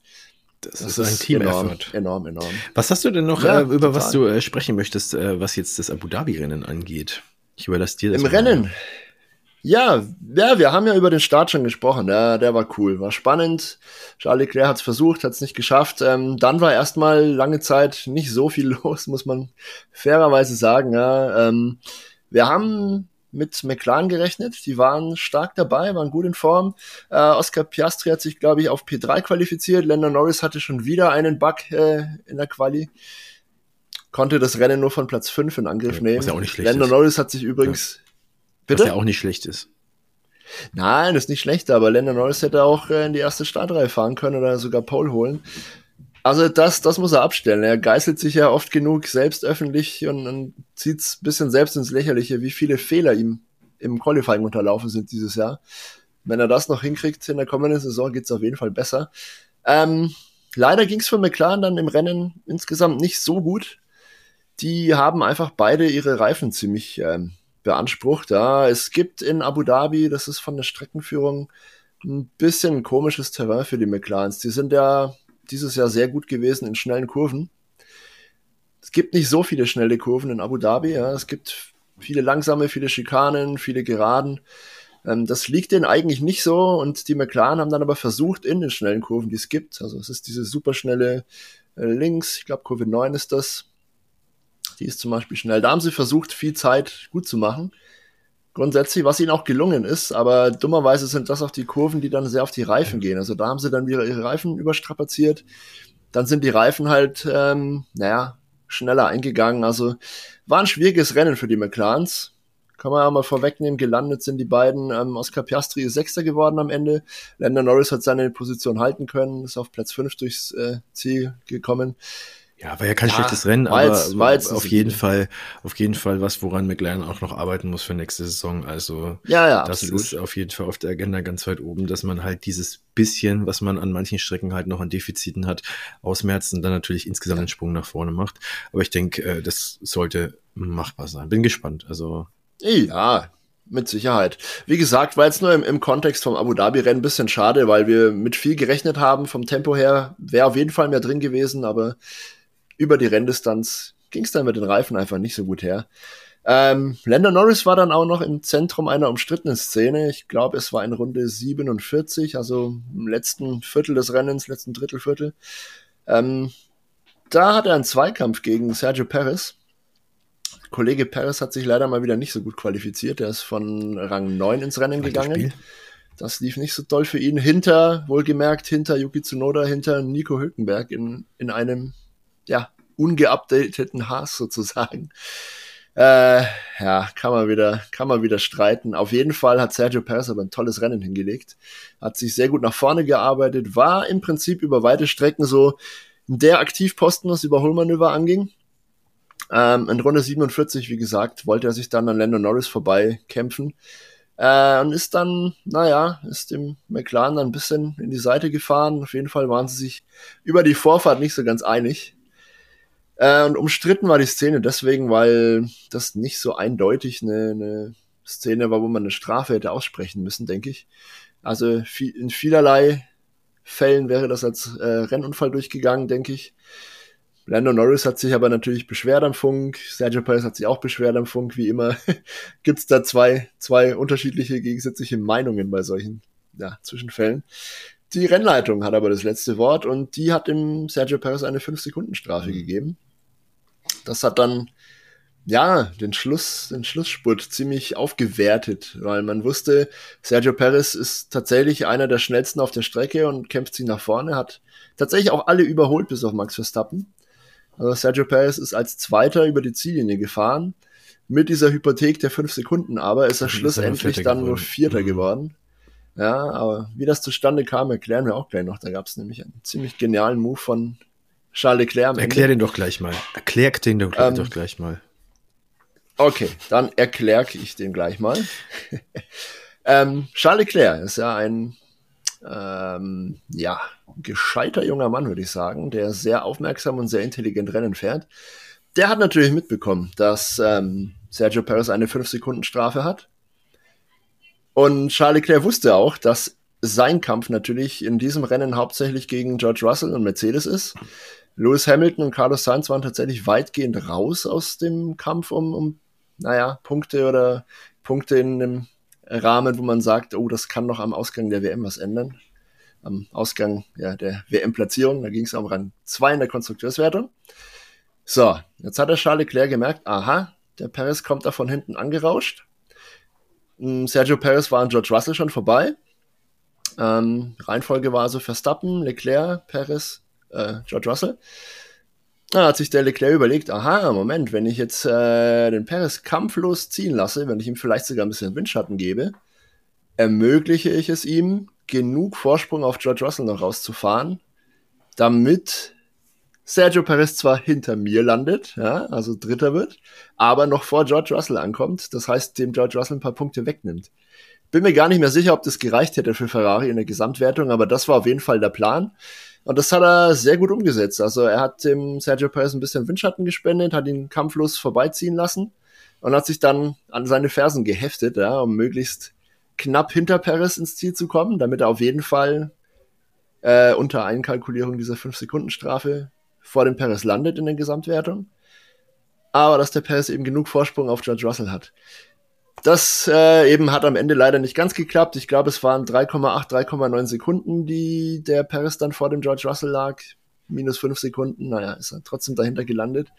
Das, das, ist ein Team enorm, enorm, enorm. Was hast du denn noch, ja, äh, über total. was du äh, sprechen möchtest, äh, was jetzt das Abu Dhabi-Rennen angeht? Ich überlasse dir das. Im Rennen. Ja, ja, wir haben ja über den Start schon gesprochen. Ja, der war cool, war spannend. Charles Leclerc hat es versucht, hat es nicht geschafft. Ähm, dann war erstmal lange Zeit nicht so viel los, muss man fairerweise sagen. Ja, ähm, wir haben mit McLaren gerechnet. Die waren stark dabei, waren gut in Form. Äh, Oscar Piastri hat sich, glaube ich, auf P3 qualifiziert. Lando Norris hatte schon wieder einen Bug äh, in der Quali konnte das Rennen nur von Platz 5 in Angriff nehmen. Was ja auch nicht schlecht Lando ist. Norris hat sich übrigens. Ja. Bitte? Was ja auch nicht schlecht ist. Nein, ist nicht schlecht, aber Lando Norris hätte auch äh, in die erste Startreihe fahren können oder sogar Pole holen. Also das, das muss er abstellen. Er geißelt sich ja oft genug selbst öffentlich und, und zieht es bisschen selbst ins Lächerliche, wie viele Fehler ihm im Qualifying unterlaufen sind dieses Jahr. Wenn er das noch hinkriegt in der kommenden Saison, geht's auf jeden Fall besser. Ähm, leider ging's für McLaren dann im Rennen insgesamt nicht so gut die haben einfach beide ihre Reifen ziemlich ähm, beansprucht. Ja. Es gibt in Abu Dhabi, das ist von der Streckenführung ein bisschen komisches Terrain für die McLarens. Die sind ja dieses Jahr sehr gut gewesen in schnellen Kurven. Es gibt nicht so viele schnelle Kurven in Abu Dhabi. Ja. Es gibt viele langsame, viele Schikanen, viele Geraden. Ähm, das liegt denen eigentlich nicht so und die McLaren haben dann aber versucht, in den schnellen Kurven, die es gibt, also es ist diese superschnelle äh, links, ich glaube Kurve 9 ist das, die ist zum Beispiel schnell. Da haben sie versucht, viel Zeit gut zu machen. Grundsätzlich, was ihnen auch gelungen ist, aber dummerweise sind das auch die Kurven, die dann sehr auf die Reifen gehen. Also da haben sie dann wieder ihre Reifen überstrapaziert. Dann sind die Reifen halt, ähm, naja, schneller eingegangen. Also war ein schwieriges Rennen für die McLarens. Kann man ja mal vorwegnehmen, gelandet sind die beiden. Ähm, Oscar Piastri ist Sechster geworden am Ende. Lando Norris hat seine Position halten können, ist auf Platz 5 durchs äh, Ziel gekommen. Ja, war ja kein ja, schlechtes Rennen, aber jetzt, jetzt auf jeden Fall, auf jeden Fall was, woran McLaren auch noch arbeiten muss für nächste Saison. Also ja, ja, das absolut. ist auf jeden Fall auf der Agenda ganz weit oben, dass man halt dieses bisschen, was man an manchen Strecken halt noch an Defiziten hat, ausmerzt und dann natürlich insgesamt einen Sprung nach vorne macht. Aber ich denke, äh, das sollte machbar sein. Bin gespannt. Also ja, mit Sicherheit. Wie gesagt, war jetzt nur im, im Kontext vom Abu Dhabi-Rennen ein bisschen schade, weil wir mit viel gerechnet haben. Vom Tempo her wäre auf jeden Fall mehr drin gewesen, aber über die Renndistanz ging es dann mit den Reifen einfach nicht so gut her. Ähm, Lando Norris war dann auch noch im Zentrum einer umstrittenen Szene. Ich glaube, es war in Runde 47, also im letzten Viertel des Rennens, letzten Drittelviertel. Ähm, da hat er einen Zweikampf gegen Sergio Perez. Kollege Perez hat sich leider mal wieder nicht so gut qualifiziert. Er ist von Rang 9 ins Rennen gegangen. Spiel. Das lief nicht so toll für ihn. Hinter, wohlgemerkt, hinter Yuki Tsunoda, hinter Nico Hülkenberg in, in einem ja, ungeupdateten Haas sozusagen. Äh, ja, kann man wieder, kann man wieder streiten. Auf jeden Fall hat Sergio Perez aber ein tolles Rennen hingelegt, hat sich sehr gut nach vorne gearbeitet, war im Prinzip über weite Strecken so der Aktivposten, was Überholmanöver anging. Ähm, in Runde 47, wie gesagt, wollte er sich dann an Lando Norris vorbei kämpfen. Äh, und ist dann, naja, ist dem McLaren dann ein bisschen in die Seite gefahren. Auf jeden Fall waren sie sich über die Vorfahrt nicht so ganz einig. Äh, und umstritten war die Szene deswegen, weil das nicht so eindeutig eine, eine Szene war, wo man eine Strafe hätte aussprechen müssen, denke ich. Also in vielerlei Fällen wäre das als äh, Rennunfall durchgegangen, denke ich. Lando Norris hat sich aber natürlich beschwert am Funk. Sergio Perez hat sich auch beschwert am Funk. Wie immer gibt's da zwei, zwei unterschiedliche gegensätzliche Meinungen bei solchen ja, Zwischenfällen. Die Rennleitung hat aber das letzte Wort und die hat dem Sergio Perez eine 5-Sekunden-Strafe mhm. gegeben. Das hat dann ja, den Schluss, den Schlussspurt ziemlich aufgewertet, weil man wusste, Sergio Perez ist tatsächlich einer der schnellsten auf der Strecke und kämpft sich nach vorne, hat tatsächlich auch alle überholt, bis auf Max Verstappen. Also Sergio Perez ist als Zweiter über die Ziellinie gefahren. Mit dieser Hypothek der fünf Sekunden aber ist er schlussendlich dann nur Vierter mhm. geworden. Ja, aber wie das zustande kam, erklären wir auch gleich noch. Da gab es nämlich einen ziemlich genialen Move von Charles Leclerc. Erklär den doch gleich mal. Erklär den doch, ähm, doch gleich mal. Okay, dann erkläre ich den gleich mal. ähm, Charles Leclerc ist ja ein ähm, ja, gescheiter junger Mann, würde ich sagen, der sehr aufmerksam und sehr intelligent Rennen fährt. Der hat natürlich mitbekommen, dass ähm, Sergio Perez eine 5-Sekunden-Strafe hat. Und Charles Leclerc wusste auch, dass sein Kampf natürlich in diesem Rennen hauptsächlich gegen George Russell und Mercedes ist. Lewis Hamilton und Carlos Sainz waren tatsächlich weitgehend raus aus dem Kampf um, um naja, Punkte oder Punkte in einem Rahmen, wo man sagt, oh, das kann noch am Ausgang der WM was ändern. Am Ausgang ja, der WM-Platzierung, da ging es am Rang 2 in der Konstrukteurswertung. So, jetzt hat der Charles Leclerc gemerkt, aha, der Perez kommt da von hinten angerauscht. Hm, Sergio Perez war an George Russell schon vorbei. Ähm, Reihenfolge war also Verstappen, Leclerc, Perez, äh, George Russell. Da hat sich der Leclerc überlegt, aha, Moment, wenn ich jetzt äh, den Perez kampflos ziehen lasse, wenn ich ihm vielleicht sogar ein bisschen Windschatten gebe, ermögliche ich es ihm, genug Vorsprung auf George Russell noch rauszufahren, damit Sergio Perez zwar hinter mir landet, ja, also Dritter wird, aber noch vor George Russell ankommt, das heißt, dem George Russell ein paar Punkte wegnimmt. Bin mir gar nicht mehr sicher, ob das gereicht hätte für Ferrari in der Gesamtwertung, aber das war auf jeden Fall der Plan. Und das hat er sehr gut umgesetzt. Also er hat dem Sergio Perez ein bisschen Windschatten gespendet, hat ihn kampflos vorbeiziehen lassen und hat sich dann an seine Fersen geheftet, ja, um möglichst knapp hinter Perez ins Ziel zu kommen, damit er auf jeden Fall äh, unter Einkalkulierung dieser 5-Sekunden-Strafe vor dem Perez landet in der Gesamtwertung. Aber dass der Perez eben genug Vorsprung auf George Russell hat. Das äh, eben hat am Ende leider nicht ganz geklappt. Ich glaube, es waren 3,8, 3,9 Sekunden, die der Paris dann vor dem George Russell lag. Minus 5 Sekunden. Naja, ist er trotzdem dahinter gelandet.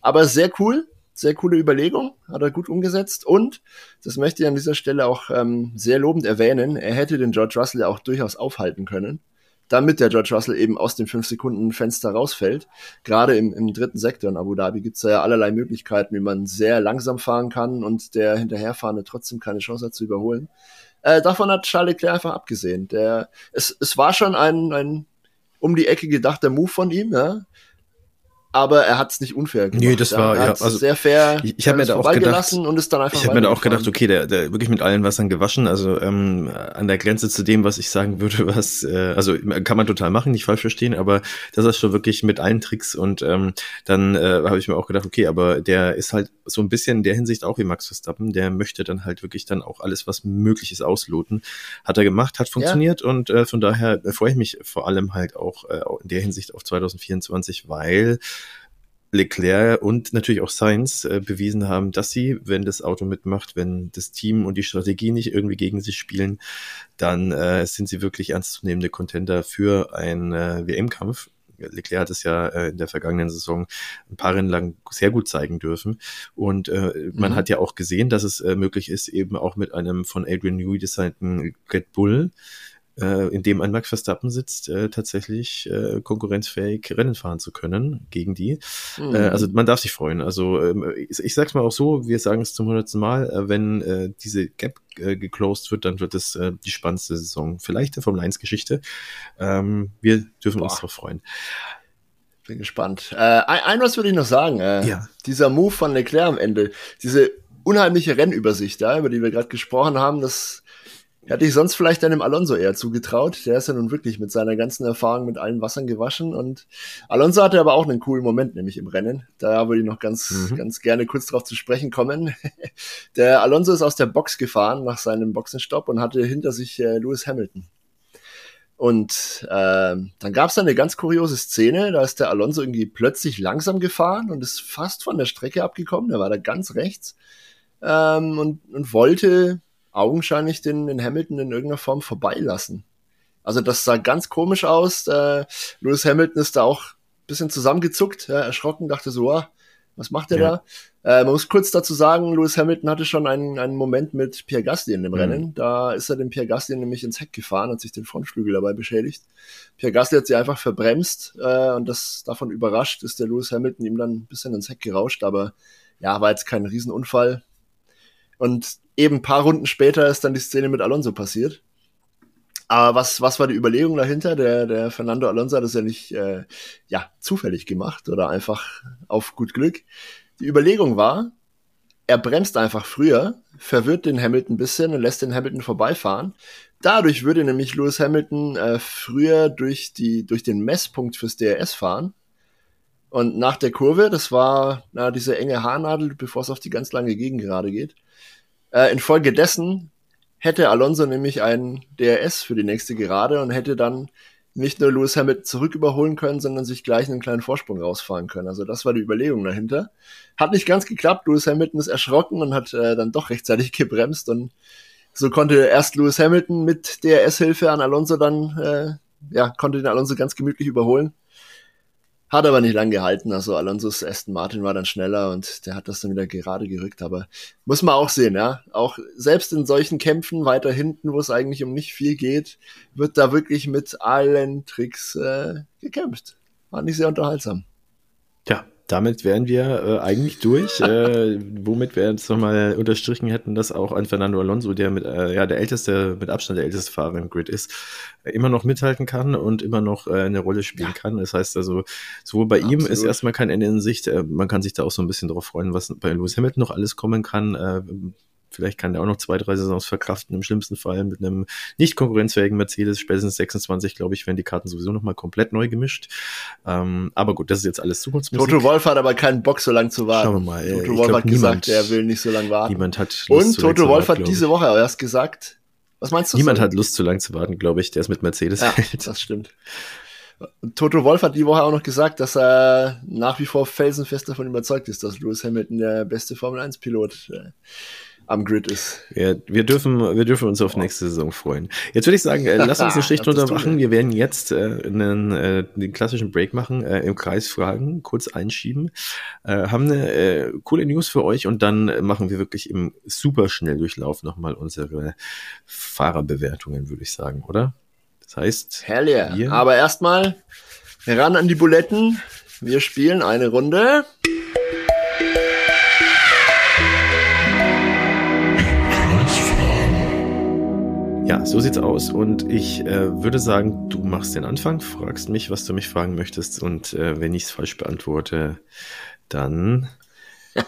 Aber sehr cool. Sehr coole Überlegung. Hat er gut umgesetzt. Und, das möchte ich an dieser Stelle auch ähm, sehr lobend erwähnen, er hätte den George Russell auch durchaus aufhalten können. Damit der George Russell eben aus dem 5-Sekunden-Fenster rausfällt. Gerade im, im dritten Sektor in Abu Dhabi gibt es ja allerlei Möglichkeiten, wie man sehr langsam fahren kann und der Hinterherfahrende trotzdem keine Chance hat zu überholen. Äh, davon hat Charles Leclerc einfach abgesehen. Der, es, es war schon ein, ein um die Ecke gedachter Move von ihm, ja aber er hat es nicht unfair gemacht. Nee, das war ja, also sehr fair. Ich, ich habe mir da auch gedacht, und ist dann einfach ich habe mir da auch gedacht, okay, der, der wirklich mit allen Wassern gewaschen, also ähm, an der Grenze zu dem, was ich sagen würde, was äh, also kann man total machen, nicht falsch verstehen, aber das ist schon wirklich mit allen Tricks und ähm, dann äh, habe ich mir auch gedacht, okay, aber der ist halt so ein bisschen in der Hinsicht auch wie Max Verstappen, der möchte dann halt wirklich dann auch alles, was möglich ist, ausloten. Hat er gemacht, hat funktioniert ja. und äh, von daher freue ich mich vor allem halt auch äh, in der Hinsicht auf 2024, weil Leclerc und natürlich auch Sainz äh, bewiesen haben, dass sie, wenn das Auto mitmacht, wenn das Team und die Strategie nicht irgendwie gegen sich spielen, dann äh, sind sie wirklich ernstzunehmende Contender für einen äh, WM-Kampf. Leclerc hat es ja äh, in der vergangenen Saison ein paar Rennen lang sehr gut zeigen dürfen. Und äh, man mhm. hat ja auch gesehen, dass es äh, möglich ist, eben auch mit einem von Adrian Newey designten Red Bull äh, in dem ein Max Verstappen sitzt, äh, tatsächlich äh, konkurrenzfähig Rennen fahren zu können gegen die. Mhm. Äh, also man darf sich freuen. Also ähm, ich, ich sag's mal auch so, wir sagen es zum hundertsten Mal, äh, wenn äh, diese Gap äh, geclosed wird, dann wird es äh, die spannendste Saison, vielleicht der Formel 1 Geschichte. Ähm, wir dürfen Boah. uns darauf freuen. Bin gespannt. Äh, ein, ein was würde ich noch sagen. Äh, ja. Dieser Move von Leclerc am Ende, diese unheimliche Rennübersicht, ja, über die wir gerade gesprochen haben, das Hätte ich sonst vielleicht einem Alonso eher zugetraut. Der ist ja nun wirklich mit seiner ganzen Erfahrung mit allen Wassern gewaschen. Und Alonso hatte aber auch einen coolen Moment, nämlich im Rennen. Da würde ich noch ganz, mhm. ganz gerne kurz drauf zu sprechen kommen. der Alonso ist aus der Box gefahren nach seinem Boxenstopp und hatte hinter sich äh, Lewis Hamilton. Und äh, dann gab es eine ganz kuriose Szene, da ist der Alonso irgendwie plötzlich langsam gefahren und ist fast von der Strecke abgekommen. Der war da ganz rechts ähm, und, und wollte augenscheinlich den, den Hamilton in irgendeiner Form vorbeilassen. Also das sah ganz komisch aus. Äh, Lewis Hamilton ist da auch ein bisschen zusammengezuckt, ja, erschrocken, dachte so, ah, was macht er ja. da? Äh, man muss kurz dazu sagen, Lewis Hamilton hatte schon einen, einen Moment mit Pierre Gasly in dem mhm. Rennen. Da ist er dem Pierre Gasly nämlich ins Heck gefahren, hat sich den Frontflügel dabei beschädigt. Pierre Gasly hat sie einfach verbremst äh, und das davon überrascht ist der Lewis Hamilton ihm dann ein bisschen ins Heck gerauscht, aber ja, war jetzt kein Riesenunfall. Und eben ein paar Runden später ist dann die Szene mit Alonso passiert. Aber was, was war die Überlegung dahinter? Der, der Fernando Alonso hat das ja nicht äh, ja, zufällig gemacht oder einfach auf gut Glück. Die Überlegung war, er bremst einfach früher, verwirrt den Hamilton ein bisschen und lässt den Hamilton vorbeifahren. Dadurch würde nämlich Lewis Hamilton äh, früher durch, die, durch den Messpunkt fürs DRS fahren. Und nach der Kurve, das war na, diese enge Haarnadel, bevor es auf die ganz lange Gegengerade geht, äh, infolgedessen hätte Alonso nämlich einen DRS für die nächste Gerade und hätte dann nicht nur Lewis Hamilton zurück überholen können, sondern sich gleich einen kleinen Vorsprung rausfahren können. Also das war die Überlegung dahinter. Hat nicht ganz geklappt. Lewis Hamilton ist erschrocken und hat äh, dann doch rechtzeitig gebremst und so konnte erst Lewis Hamilton mit DRS-Hilfe an Alonso dann, äh, ja, konnte den Alonso ganz gemütlich überholen. Hat aber nicht lang gehalten. Also Alonso's Aston Martin war dann schneller und der hat das dann wieder gerade gerückt. Aber muss man auch sehen, ja. Auch selbst in solchen Kämpfen weiter hinten, wo es eigentlich um nicht viel geht, wird da wirklich mit allen Tricks äh, gekämpft. War nicht sehr unterhaltsam. Damit wären wir äh, eigentlich durch, äh, womit wir jetzt nochmal unterstrichen hätten, dass auch ein Fernando Alonso, der mit äh, ja der älteste, mit Abstand der älteste Fahrer im Grid ist, äh, immer noch mithalten kann und immer noch äh, eine Rolle spielen ja. kann. Das heißt also, sowohl bei Absolut. ihm ist erstmal kein Ende in Sicht, äh, man kann sich da auch so ein bisschen drauf freuen, was bei Lewis Hamilton noch alles kommen kann. Vielleicht kann der auch noch zwei, drei Saisons verkraften, im schlimmsten Fall mit einem nicht konkurrenzfähigen Mercedes. Spätestens 26, glaube ich, werden die Karten sowieso nochmal komplett neu gemischt. Ähm, aber gut, das ist jetzt alles Zukunftsmusik. Toto Wolf hat aber keinen Bock, so lange zu warten. Schauen wir mal. Toto Wolf hat niemand, gesagt, er will nicht so lange warten. Niemand hat Lust Und Toto Wolf hat diese Woche erst gesagt, was meinst du? Niemand so? hat Lust, so lange zu warten, glaube ich, der es mit Mercedes ja, hält. Das stimmt. Toto Wolf hat die Woche auch noch gesagt, dass er nach wie vor felsenfest davon überzeugt ist, dass Lewis Hamilton der beste Formel 1 Pilot äh, am Grid ist. Ja, wir dürfen, wir dürfen uns auf nächste Saison freuen. Jetzt würde ich sagen, äh, lass uns eine Schicht drunter machen. Wir werden jetzt äh, einen, äh, den klassischen Break machen, äh, im Kreis fragen, kurz einschieben, äh, haben eine äh, coole News für euch und dann machen wir wirklich im super Schnelldurchlauf nochmal unsere Fahrerbewertungen, würde ich sagen, oder? Das heißt. Hell yeah. Aber erstmal ran an die Buletten. Wir spielen eine Runde. Ja, so sieht's aus. Und ich äh, würde sagen, du machst den Anfang, fragst mich, was du mich fragen möchtest. Und äh, wenn ich es falsch beantworte, dann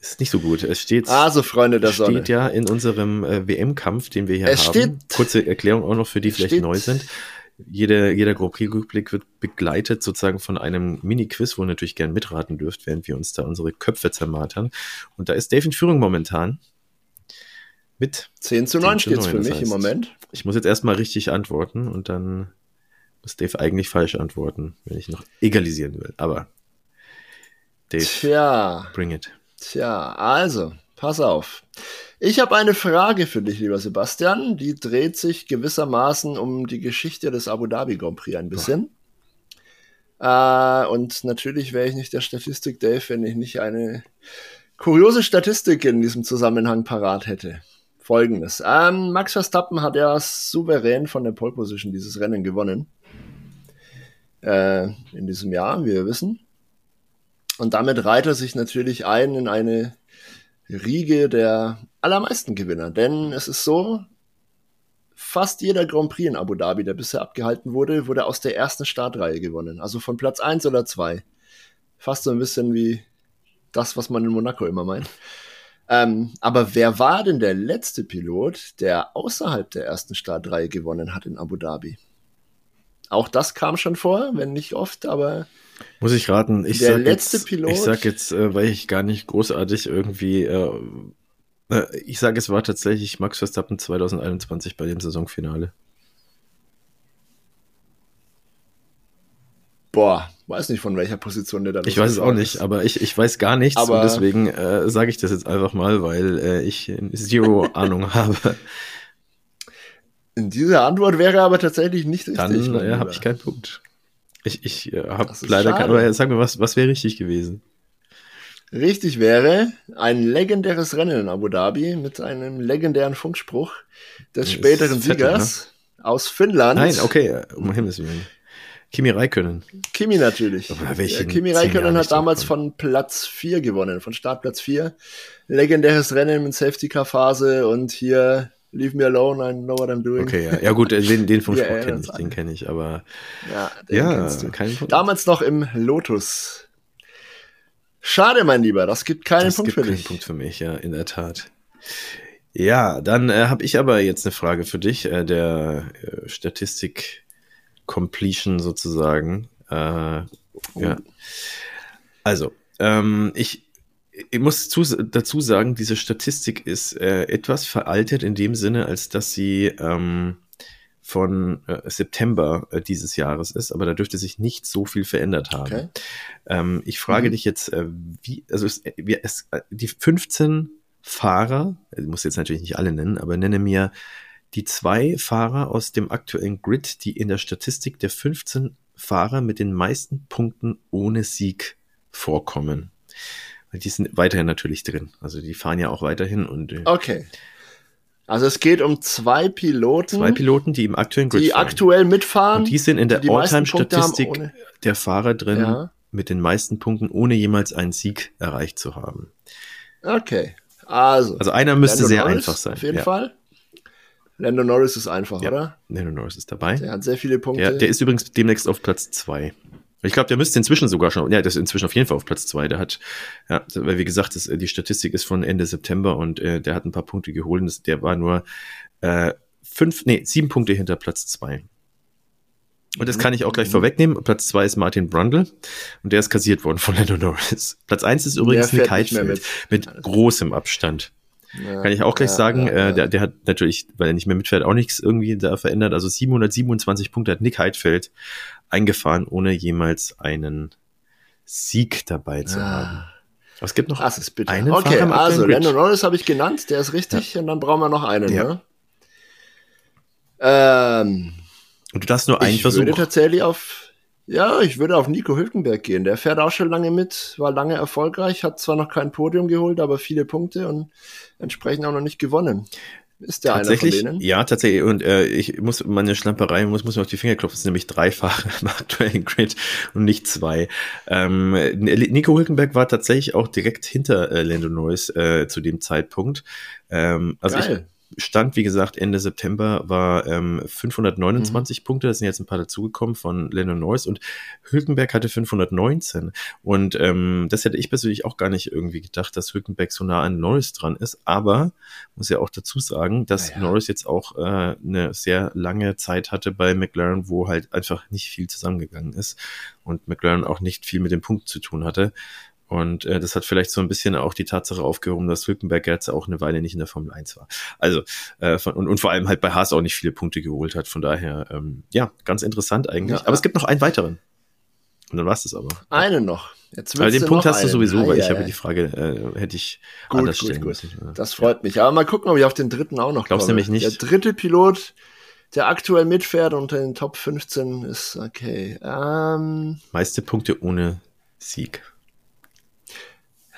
ist nicht so gut. Es steht, also Freunde der steht Sonne. ja in unserem äh, WM-Kampf, den wir hier es haben. Steht, Kurze Erklärung auch noch für die vielleicht steht, neu sind. Jede, jeder Grand Prix-Rückblick wird begleitet sozusagen von einem Mini-Quiz, wo ihr natürlich gern mitraten dürft, während wir uns da unsere Köpfe zermartern. Und da ist Dave in Führung momentan. Mit 10 zu 9 steht es für mich heißt, im Moment. Ich muss jetzt erstmal richtig antworten und dann muss Dave eigentlich falsch antworten, wenn ich noch egalisieren will. Aber Dave, Tja. bring it. Tja, also, pass auf. Ich habe eine Frage für dich, lieber Sebastian. Die dreht sich gewissermaßen um die Geschichte des Abu Dhabi Grand Prix ein bisschen. Äh, und natürlich wäre ich nicht der Statistik Dave, wenn ich nicht eine kuriose Statistik in diesem Zusammenhang parat hätte. Folgendes. Ähm, Max Verstappen hat ja souverän von der Pole Position dieses Rennen gewonnen. Äh, in diesem Jahr, wie wir wissen. Und damit reiht er sich natürlich ein in eine Riege der allermeisten Gewinner. Denn es ist so, fast jeder Grand Prix in Abu Dhabi, der bisher abgehalten wurde, wurde aus der ersten Startreihe gewonnen. Also von Platz 1 oder 2. Fast so ein bisschen wie das, was man in Monaco immer meint. Ähm, aber wer war denn der letzte Pilot, der außerhalb der ersten Startreihe gewonnen hat in Abu Dhabi? Auch das kam schon vor, wenn nicht oft, aber. Muss ich raten, ich der letzte jetzt, Pilot. Ich sag jetzt, äh, weil ich gar nicht großartig irgendwie, äh, äh, ich sage, es war tatsächlich Max Verstappen 2021 bei dem Saisonfinale. Boah, weiß nicht, von welcher Position der da Ich weiß es auch nicht, ist. aber ich, ich weiß gar nichts aber und deswegen äh, sage ich das jetzt einfach mal, weil äh, ich zero Ahnung habe. In dieser Antwort wäre aber tatsächlich nicht richtig. Dann äh, habe ich keinen Punkt. Ich, ich äh, habe leider keinen, aber sag mir, was, was wäre richtig gewesen? Richtig wäre ein legendäres Rennen in Abu Dhabi mit einem legendären Funkspruch des späteren Vettel, Siegers ne? aus Finnland. Nein, okay, um Himmels Willen. Kimi Räikkönen. Kimi natürlich. Ja, Kimi Räikkönen hat damals von Platz 4 gewonnen, von Startplatz 4. Legendäres Rennen mit Safety-Car-Phase und hier Leave Me Alone, I know what I'm doing. Okay, ja, ja gut, den, den vom Sport kenne ich, den kenne ich, aber ja, den ja kennst du. Kein Punkt. Damals noch im Lotus. Schade, mein Lieber, das gibt keinen das Punkt gibt für dich. Punkt für mich, ja, in der Tat. Ja, dann äh, habe ich aber jetzt eine Frage für dich, äh, der äh, Statistik Completion sozusagen. Äh, oh. Ja. Also, ähm, ich, ich muss zu, dazu sagen, diese Statistik ist äh, etwas veraltet in dem Sinne, als dass sie ähm, von äh, September äh, dieses Jahres ist, aber da dürfte sich nicht so viel verändert haben. Okay. Ähm, ich frage mhm. dich jetzt, äh, wie, also es, wie, es, äh, die 15 Fahrer, ich muss jetzt natürlich nicht alle nennen, aber nenne mir die zwei Fahrer aus dem aktuellen Grid, die in der Statistik der 15 Fahrer mit den meisten Punkten ohne Sieg vorkommen. Die sind weiterhin natürlich drin. Also die fahren ja auch weiterhin und. Äh, okay. Also es geht um zwei Piloten. Zwei Piloten, die im aktuellen Grid Die fahren. aktuell mitfahren. Und die sind in der Alltime-Statistik der Fahrer drin ja. mit den meisten Punkten, ohne jemals einen Sieg erreicht zu haben. Okay. Also. Also einer müsste sehr Norris, einfach sein. Auf jeden ja. Fall. Lando Norris ist einfach, ja, oder? Lando Norris ist dabei. Der hat sehr viele Punkte. Der, der ist übrigens demnächst auf Platz zwei. Ich glaube, der müsste inzwischen sogar schon, ja, der ist inzwischen auf jeden Fall auf Platz zwei. Der hat, ja, weil wie gesagt, das, die Statistik ist von Ende September und äh, der hat ein paar Punkte geholt. Das, der war nur äh, fünf, nee, sieben Punkte hinter Platz zwei. Und das kann ich auch gleich mhm. vorwegnehmen. Platz zwei ist Martin Brundle und der ist kassiert worden von Lando Norris. Platz eins ist übrigens Nick Heidfeld mit. mit großem Abstand. Ja, Kann ich auch gleich ja, sagen, ja, äh, der, der hat natürlich, weil er nicht mehr mitfährt, auch nichts irgendwie da verändert. Also 727 Punkte hat Nick Heidfeld eingefahren, ohne jemals einen Sieg dabei zu haben. Aber es gibt noch das ist bitter. einen Okay, Fahrer also Lando Norris habe ich genannt, der ist richtig und dann brauchen wir noch einen. Ne? Ähm, und du darfst nur einen Versuch. Ich würde tatsächlich auf ja, ich würde auf Nico Hülkenberg gehen. Der fährt auch schon lange mit, war lange erfolgreich, hat zwar noch kein Podium geholt, aber viele Punkte und entsprechend auch noch nicht gewonnen. Ist der tatsächlich, einer von denen? Ja, tatsächlich. Und äh, ich muss meine Schlamperei muss, muss mir auf die Finger klopfen. Es sind nämlich drei Fahrer im aktuellen Grid und nicht zwei. Ähm, Nico Hülkenberg war tatsächlich auch direkt hinter äh, Lando Norris äh, zu dem Zeitpunkt. Ähm, also Geil. ich Stand, wie gesagt, Ende September war ähm, 529 mhm. Punkte. Da sind jetzt ein paar dazugekommen von Lennon Norris und Hülkenberg hatte 519. Und ähm, das hätte ich persönlich auch gar nicht irgendwie gedacht, dass Hülkenberg so nah an Norris dran ist. Aber muss ja auch dazu sagen, dass ja. Norris jetzt auch äh, eine sehr lange Zeit hatte bei McLaren, wo halt einfach nicht viel zusammengegangen ist und McLaren auch nicht viel mit dem Punkt zu tun hatte. Und äh, das hat vielleicht so ein bisschen auch die Tatsache aufgehoben, dass Hülkenberg jetzt auch eine Weile nicht in der Formel 1 war. Also, äh, von, und, und vor allem halt bei Haas auch nicht viele Punkte geholt hat. Von daher, ähm, ja, ganz anders eigentlich. Ja, Aber es gibt noch einen weiteren. Und dann war es das aber. Einen noch. Jetzt aber den Punkt hast du sowieso, ah, weil ja, ich habe die Frage, äh, hätte ich gut, anders gut, stellen gut. müssen. Das freut mich. Aber mal gucken, ob ich auf den dritten auch noch Glaubst komme. nämlich nicht. Der dritte Pilot, der aktuell mitfährt unter den Top 15 ist okay. Ähm, Meiste Punkte ohne Sieg.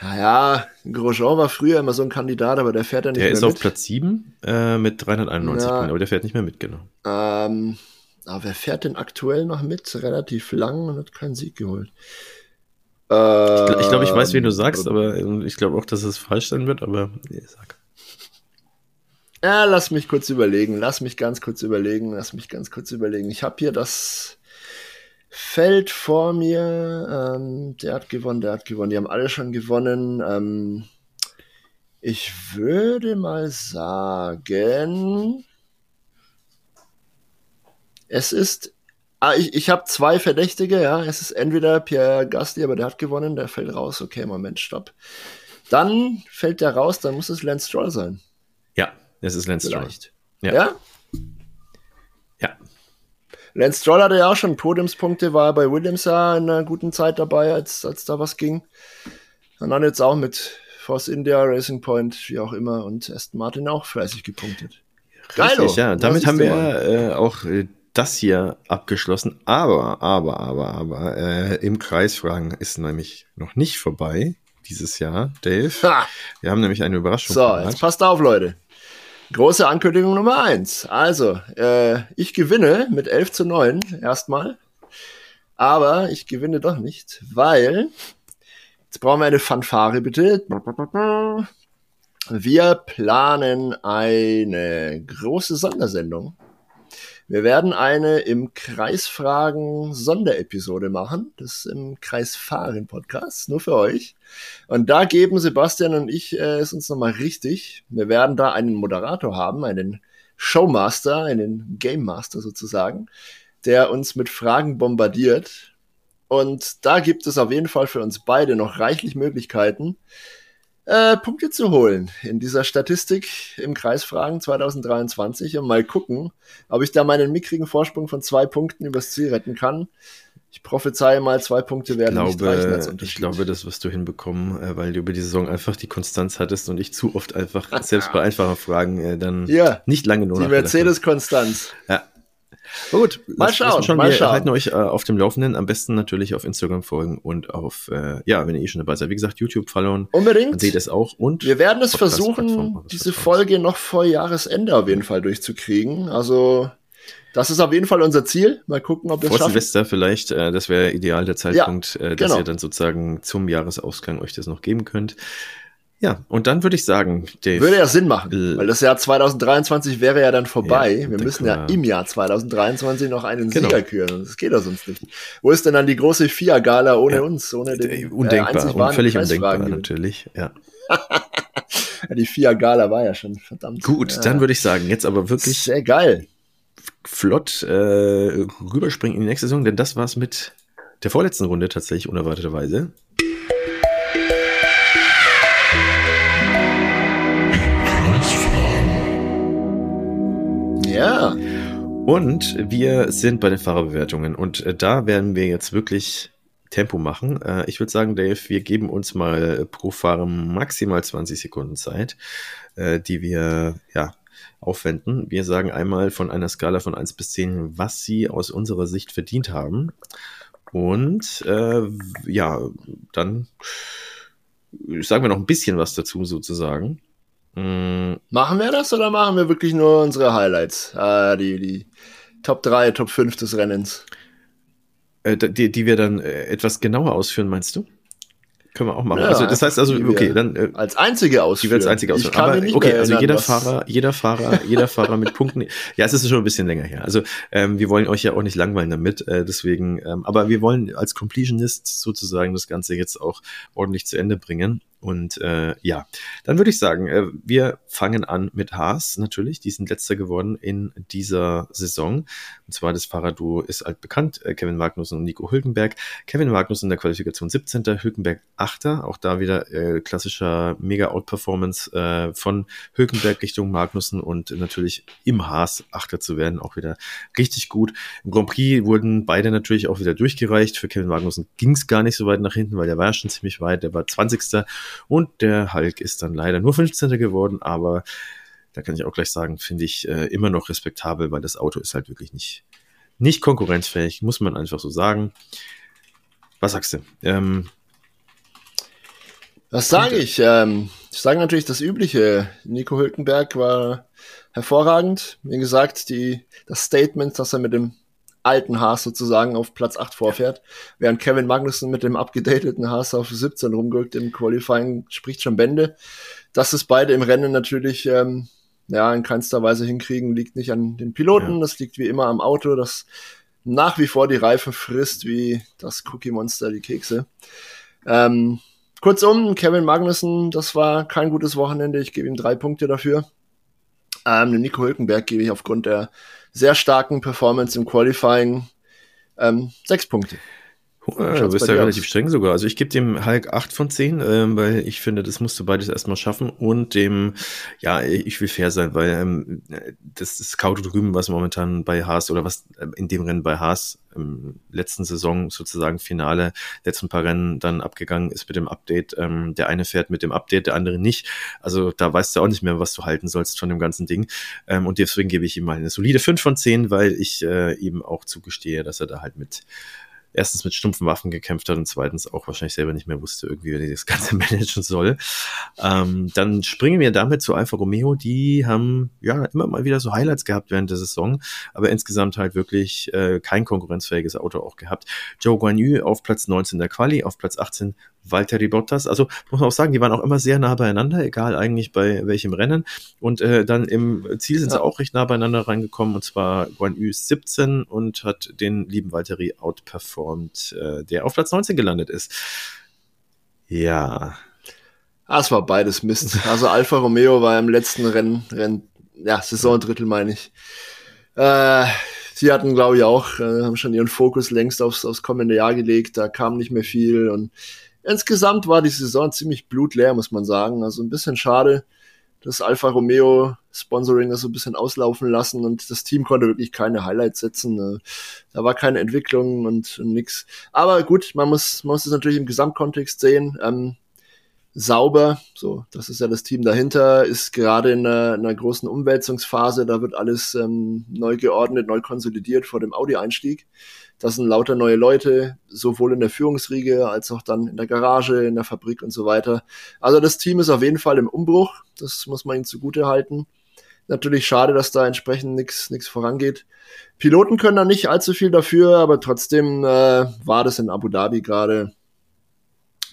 Naja, Grosjean war früher immer so ein Kandidat, aber der fährt ja nicht der mehr mit. Der ist auf Platz 7 äh, mit 391 ja, Punkten, aber der fährt nicht mehr mit, genau. Ähm, aber wer fährt denn aktuell noch mit? Relativ lang und hat keinen Sieg geholt. ich glaube, ich, glaub, ich weiß, wen du sagst, ähm, aber ähm, ich glaube auch, dass es falsch sein wird, aber nee, sag. Ja, lass mich kurz überlegen, lass mich ganz kurz überlegen, lass mich ganz kurz überlegen. Ich habe hier das Feld vor mir. Ähm, der hat gewonnen, der hat gewonnen. Die haben alle schon gewonnen. Ähm, ich würde mal sagen, es ist. Ah, ich, ich habe zwei Verdächtige, ja. Es ist entweder Pierre Gasly, aber der hat gewonnen, der fällt raus. Okay, Moment, stopp. Dann fällt der raus, dann muss es Lance Stroll sein. Ja, es ist Lance Vielleicht. Stroll. Ja? ja? Lance Stroll hatte ja auch schon Podiumspunkte, war bei Williams ja in einer guten Zeit dabei, als, als da was ging. Und dann jetzt auch mit Force India, Racing Point, wie auch immer, und Aston Martin auch fleißig gepunktet. Richtig, Geilo. ja. Damit haben wir äh, auch äh, das hier abgeschlossen. Aber, aber, aber, aber, äh, im Kreisfragen ist nämlich noch nicht vorbei dieses Jahr, Dave. Ha. Wir haben nämlich eine Überraschung. So, gemacht. jetzt passt auf, Leute. Große Ankündigung Nummer eins. Also, äh, ich gewinne mit 11 zu 9 erstmal. Aber ich gewinne doch nicht, weil jetzt brauchen wir eine Fanfare bitte. Wir planen eine große Sondersendung wir werden eine im Kreisfragen Sonderepisode machen. Das ist im Kreisfahren Podcast, nur für euch. Und da geben Sebastian und ich äh, es uns nochmal richtig. Wir werden da einen Moderator haben, einen Showmaster, einen Game Master sozusagen, der uns mit Fragen bombardiert. Und da gibt es auf jeden Fall für uns beide noch reichlich Möglichkeiten, äh, Punkte zu holen in dieser Statistik im Kreisfragen 2023 und mal gucken, ob ich da meinen mickrigen Vorsprung von zwei Punkten übers Ziel retten kann. Ich prophezeie mal, zwei Punkte werden ich glaube, nicht reichen als Ich glaube, das wirst du hinbekommen, äh, weil du über die Saison einfach die Konstanz hattest und ich zu oft einfach, selbst bei einfachen Fragen, äh, dann ja, nicht lange nur Die Mercedes-Konstanz. Ja, Gut, mal schauen. Schon, mal wir schauen. halten euch äh, auf dem Laufenden. Am besten natürlich auf Instagram folgen und auf, äh, ja, wenn ihr eh schon dabei seid. Wie gesagt, YouTube followen. Unbedingt. Man seht es auch. Und wir werden es versuchen, diese Folge noch vor Jahresende auf jeden Fall durchzukriegen. Also, das ist auf jeden Fall unser Ziel. Mal gucken, ob wir es schaffen. Vor Silvester vielleicht, äh, das wäre ideal der Zeitpunkt, ja, äh, dass genau. ihr dann sozusagen zum Jahresausgang euch das noch geben könnt. Ja, und dann würde ich sagen, Dave. Würde ja Sinn machen, äh, weil das Jahr 2023 wäre ja dann vorbei. Ja, wir müssen ja im Jahr 2023 noch einen genau. Sieger küren. Das geht ja sonst nicht. Wo ist denn dann die große FIA-Gala ohne ja, uns, ohne den äh, Undenkbar, äh, völlig undenkbar natürlich, ja. die FIA-Gala war ja schon verdammt. Gut, ja. dann würde ich sagen, jetzt aber wirklich. Sehr geil. Flott äh, rüberspringen in die nächste Saison, denn das war's mit der vorletzten Runde tatsächlich unerwarteterweise. Ja. Und wir sind bei den Fahrerbewertungen und äh, da werden wir jetzt wirklich Tempo machen. Äh, ich würde sagen, Dave, wir geben uns mal pro Fahrer maximal 20 Sekunden Zeit, äh, die wir ja aufwenden. Wir sagen einmal von einer Skala von 1 bis 10, was sie aus unserer Sicht verdient haben. Und äh, ja, dann sagen wir noch ein bisschen was dazu sozusagen. Mm. Machen wir das oder machen wir wirklich nur unsere Highlights? Äh, die, die Top 3, Top 5 des Rennens. Äh, die, die wir dann äh, etwas genauer ausführen, meinst du? Können wir auch machen. Ja, also das heißt also, okay, dann äh, als einzige ausführen. Die wir als einzige ausführen. Aber okay, also jeder Fahrer, jeder Fahrer, jeder Fahrer mit Punkten. Ja, es ist schon ein bisschen länger her. Also ähm, wir wollen euch ja auch nicht langweilen damit, äh, deswegen. Ähm, aber wir wollen als Completionist sozusagen das Ganze jetzt auch ordentlich zu Ende bringen. Und äh, ja, dann würde ich sagen, äh, wir fangen an mit Haas natürlich. Die sind letzter geworden in dieser Saison. Und zwar das Fahrradduo ist altbekannt, äh, Kevin Magnussen und Nico Hülkenberg. Kevin Magnussen in der Qualifikation 17., Hülkenberg 8. Auch da wieder äh, klassischer Mega-Out-Performance äh, von Hülkenberg Richtung Magnussen und natürlich im Haas 8. zu werden. Auch wieder richtig gut. Im Grand Prix wurden beide natürlich auch wieder durchgereicht. Für Kevin Magnussen ging es gar nicht so weit nach hinten, weil der war ja schon ziemlich weit. Der war 20. Und der Hulk ist dann leider nur 15. geworden, aber da kann ich auch gleich sagen, finde ich äh, immer noch respektabel, weil das Auto ist halt wirklich nicht, nicht konkurrenzfähig, muss man einfach so sagen. Was sagst du? Ähm, was sage ich? Ähm, ich sage natürlich das Übliche. Nico Hülkenberg war hervorragend. Wie gesagt, die, das Statement, dass er mit dem alten Haas sozusagen auf Platz 8 vorfährt, während Kevin Magnussen mit dem abgedateten Haas auf 17 rumgurkt im Qualifying, spricht schon Bände. Dass es beide im Rennen natürlich ähm, ja, in keinster Weise hinkriegen, liegt nicht an den Piloten, ja. das liegt wie immer am Auto, das nach wie vor die Reifen frisst, wie das Cookie Monster die Kekse. Ähm, kurzum, Kevin Magnussen, das war kein gutes Wochenende, ich gebe ihm drei Punkte dafür. Ähm, Nico Hülkenberg gebe ich aufgrund der sehr starken Performance im Qualifying ähm, sechs Punkte. Ja, du bist ja relativ aus? streng sogar. Also ich gebe dem Hulk 8 von 10, ähm, weil ich finde, das musst du beides erstmal schaffen. Und dem, ja, ich will fair sein, weil ähm, das, das Scout drüben, was momentan bei Haas oder was ähm, in dem Rennen bei Haas im letzten Saison sozusagen Finale, letzten paar Rennen dann abgegangen ist mit dem Update. Ähm, der eine fährt mit dem Update, der andere nicht. Also da weißt du auch nicht mehr, was du halten sollst von dem ganzen Ding. Ähm, und deswegen gebe ich ihm mal eine solide 5 von 10, weil ich äh, ihm auch zugestehe, dass er da halt mit erstens mit stumpfen Waffen gekämpft hat und zweitens auch wahrscheinlich selber nicht mehr wusste, irgendwie, wie er das Ganze managen soll. Ähm, dann springen wir damit zu Alfa Romeo. Die haben ja immer mal wieder so Highlights gehabt während der Saison, aber insgesamt halt wirklich äh, kein konkurrenzfähiges Auto auch gehabt. Joe Guan Yu auf Platz 19 der Quali, auf Platz 18 Valtteri Bottas. Also muss man auch sagen, die waren auch immer sehr nah beieinander, egal eigentlich bei welchem Rennen. Und äh, dann im Ziel sind ja. sie auch recht nah beieinander reingekommen, und zwar Guan Yu 17 und hat den lieben Valtteri outperformed, äh, der auf Platz 19 gelandet ist. Ja. Ah, es war beides Mist. Also Alfa Romeo war im letzten Rennen, Rennen ja, Saisondrittel meine ich. Äh, sie hatten, glaube ich, auch, äh, haben schon ihren Fokus längst aufs, aufs kommende Jahr gelegt. Da kam nicht mehr viel und insgesamt war die Saison ziemlich blutleer, muss man sagen. Also ein bisschen schade, dass Alfa Romeo Sponsoring das so ein bisschen auslaufen lassen und das Team konnte wirklich keine Highlights setzen. Äh, da war keine Entwicklung und, und nix. Aber gut, man muss, man muss es natürlich im Gesamtkontext sehen. Ähm, sauber, so, das ist ja das Team dahinter, ist gerade in einer, in einer großen Umwälzungsphase, da wird alles ähm, neu geordnet, neu konsolidiert vor dem Audi-Einstieg. Das sind lauter neue Leute, sowohl in der Führungsriege als auch dann in der Garage, in der Fabrik und so weiter. Also das Team ist auf jeden Fall im Umbruch. Das muss man ihnen zugute halten. Natürlich schade, dass da entsprechend nichts vorangeht. Piloten können da nicht allzu viel dafür, aber trotzdem äh, war das in Abu Dhabi gerade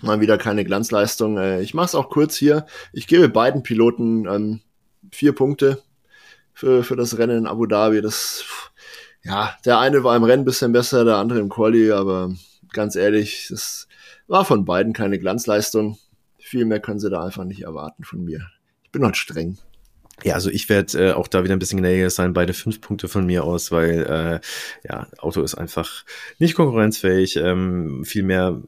mal wieder keine Glanzleistung. Äh, ich mache es auch kurz hier. Ich gebe beiden Piloten ähm, vier Punkte für, für das Rennen in Abu Dhabi. Das ja, der eine war im Rennen ein bisschen besser, der andere im Quali, aber ganz ehrlich, das war von beiden keine Glanzleistung. Viel mehr können sie da einfach nicht erwarten von mir. Ich bin halt streng. Ja, also ich werde äh, auch da wieder ein bisschen gnädiger sein, beide fünf Punkte von mir aus, weil äh, ja, Auto ist einfach nicht konkurrenzfähig. Ähm, viel mehr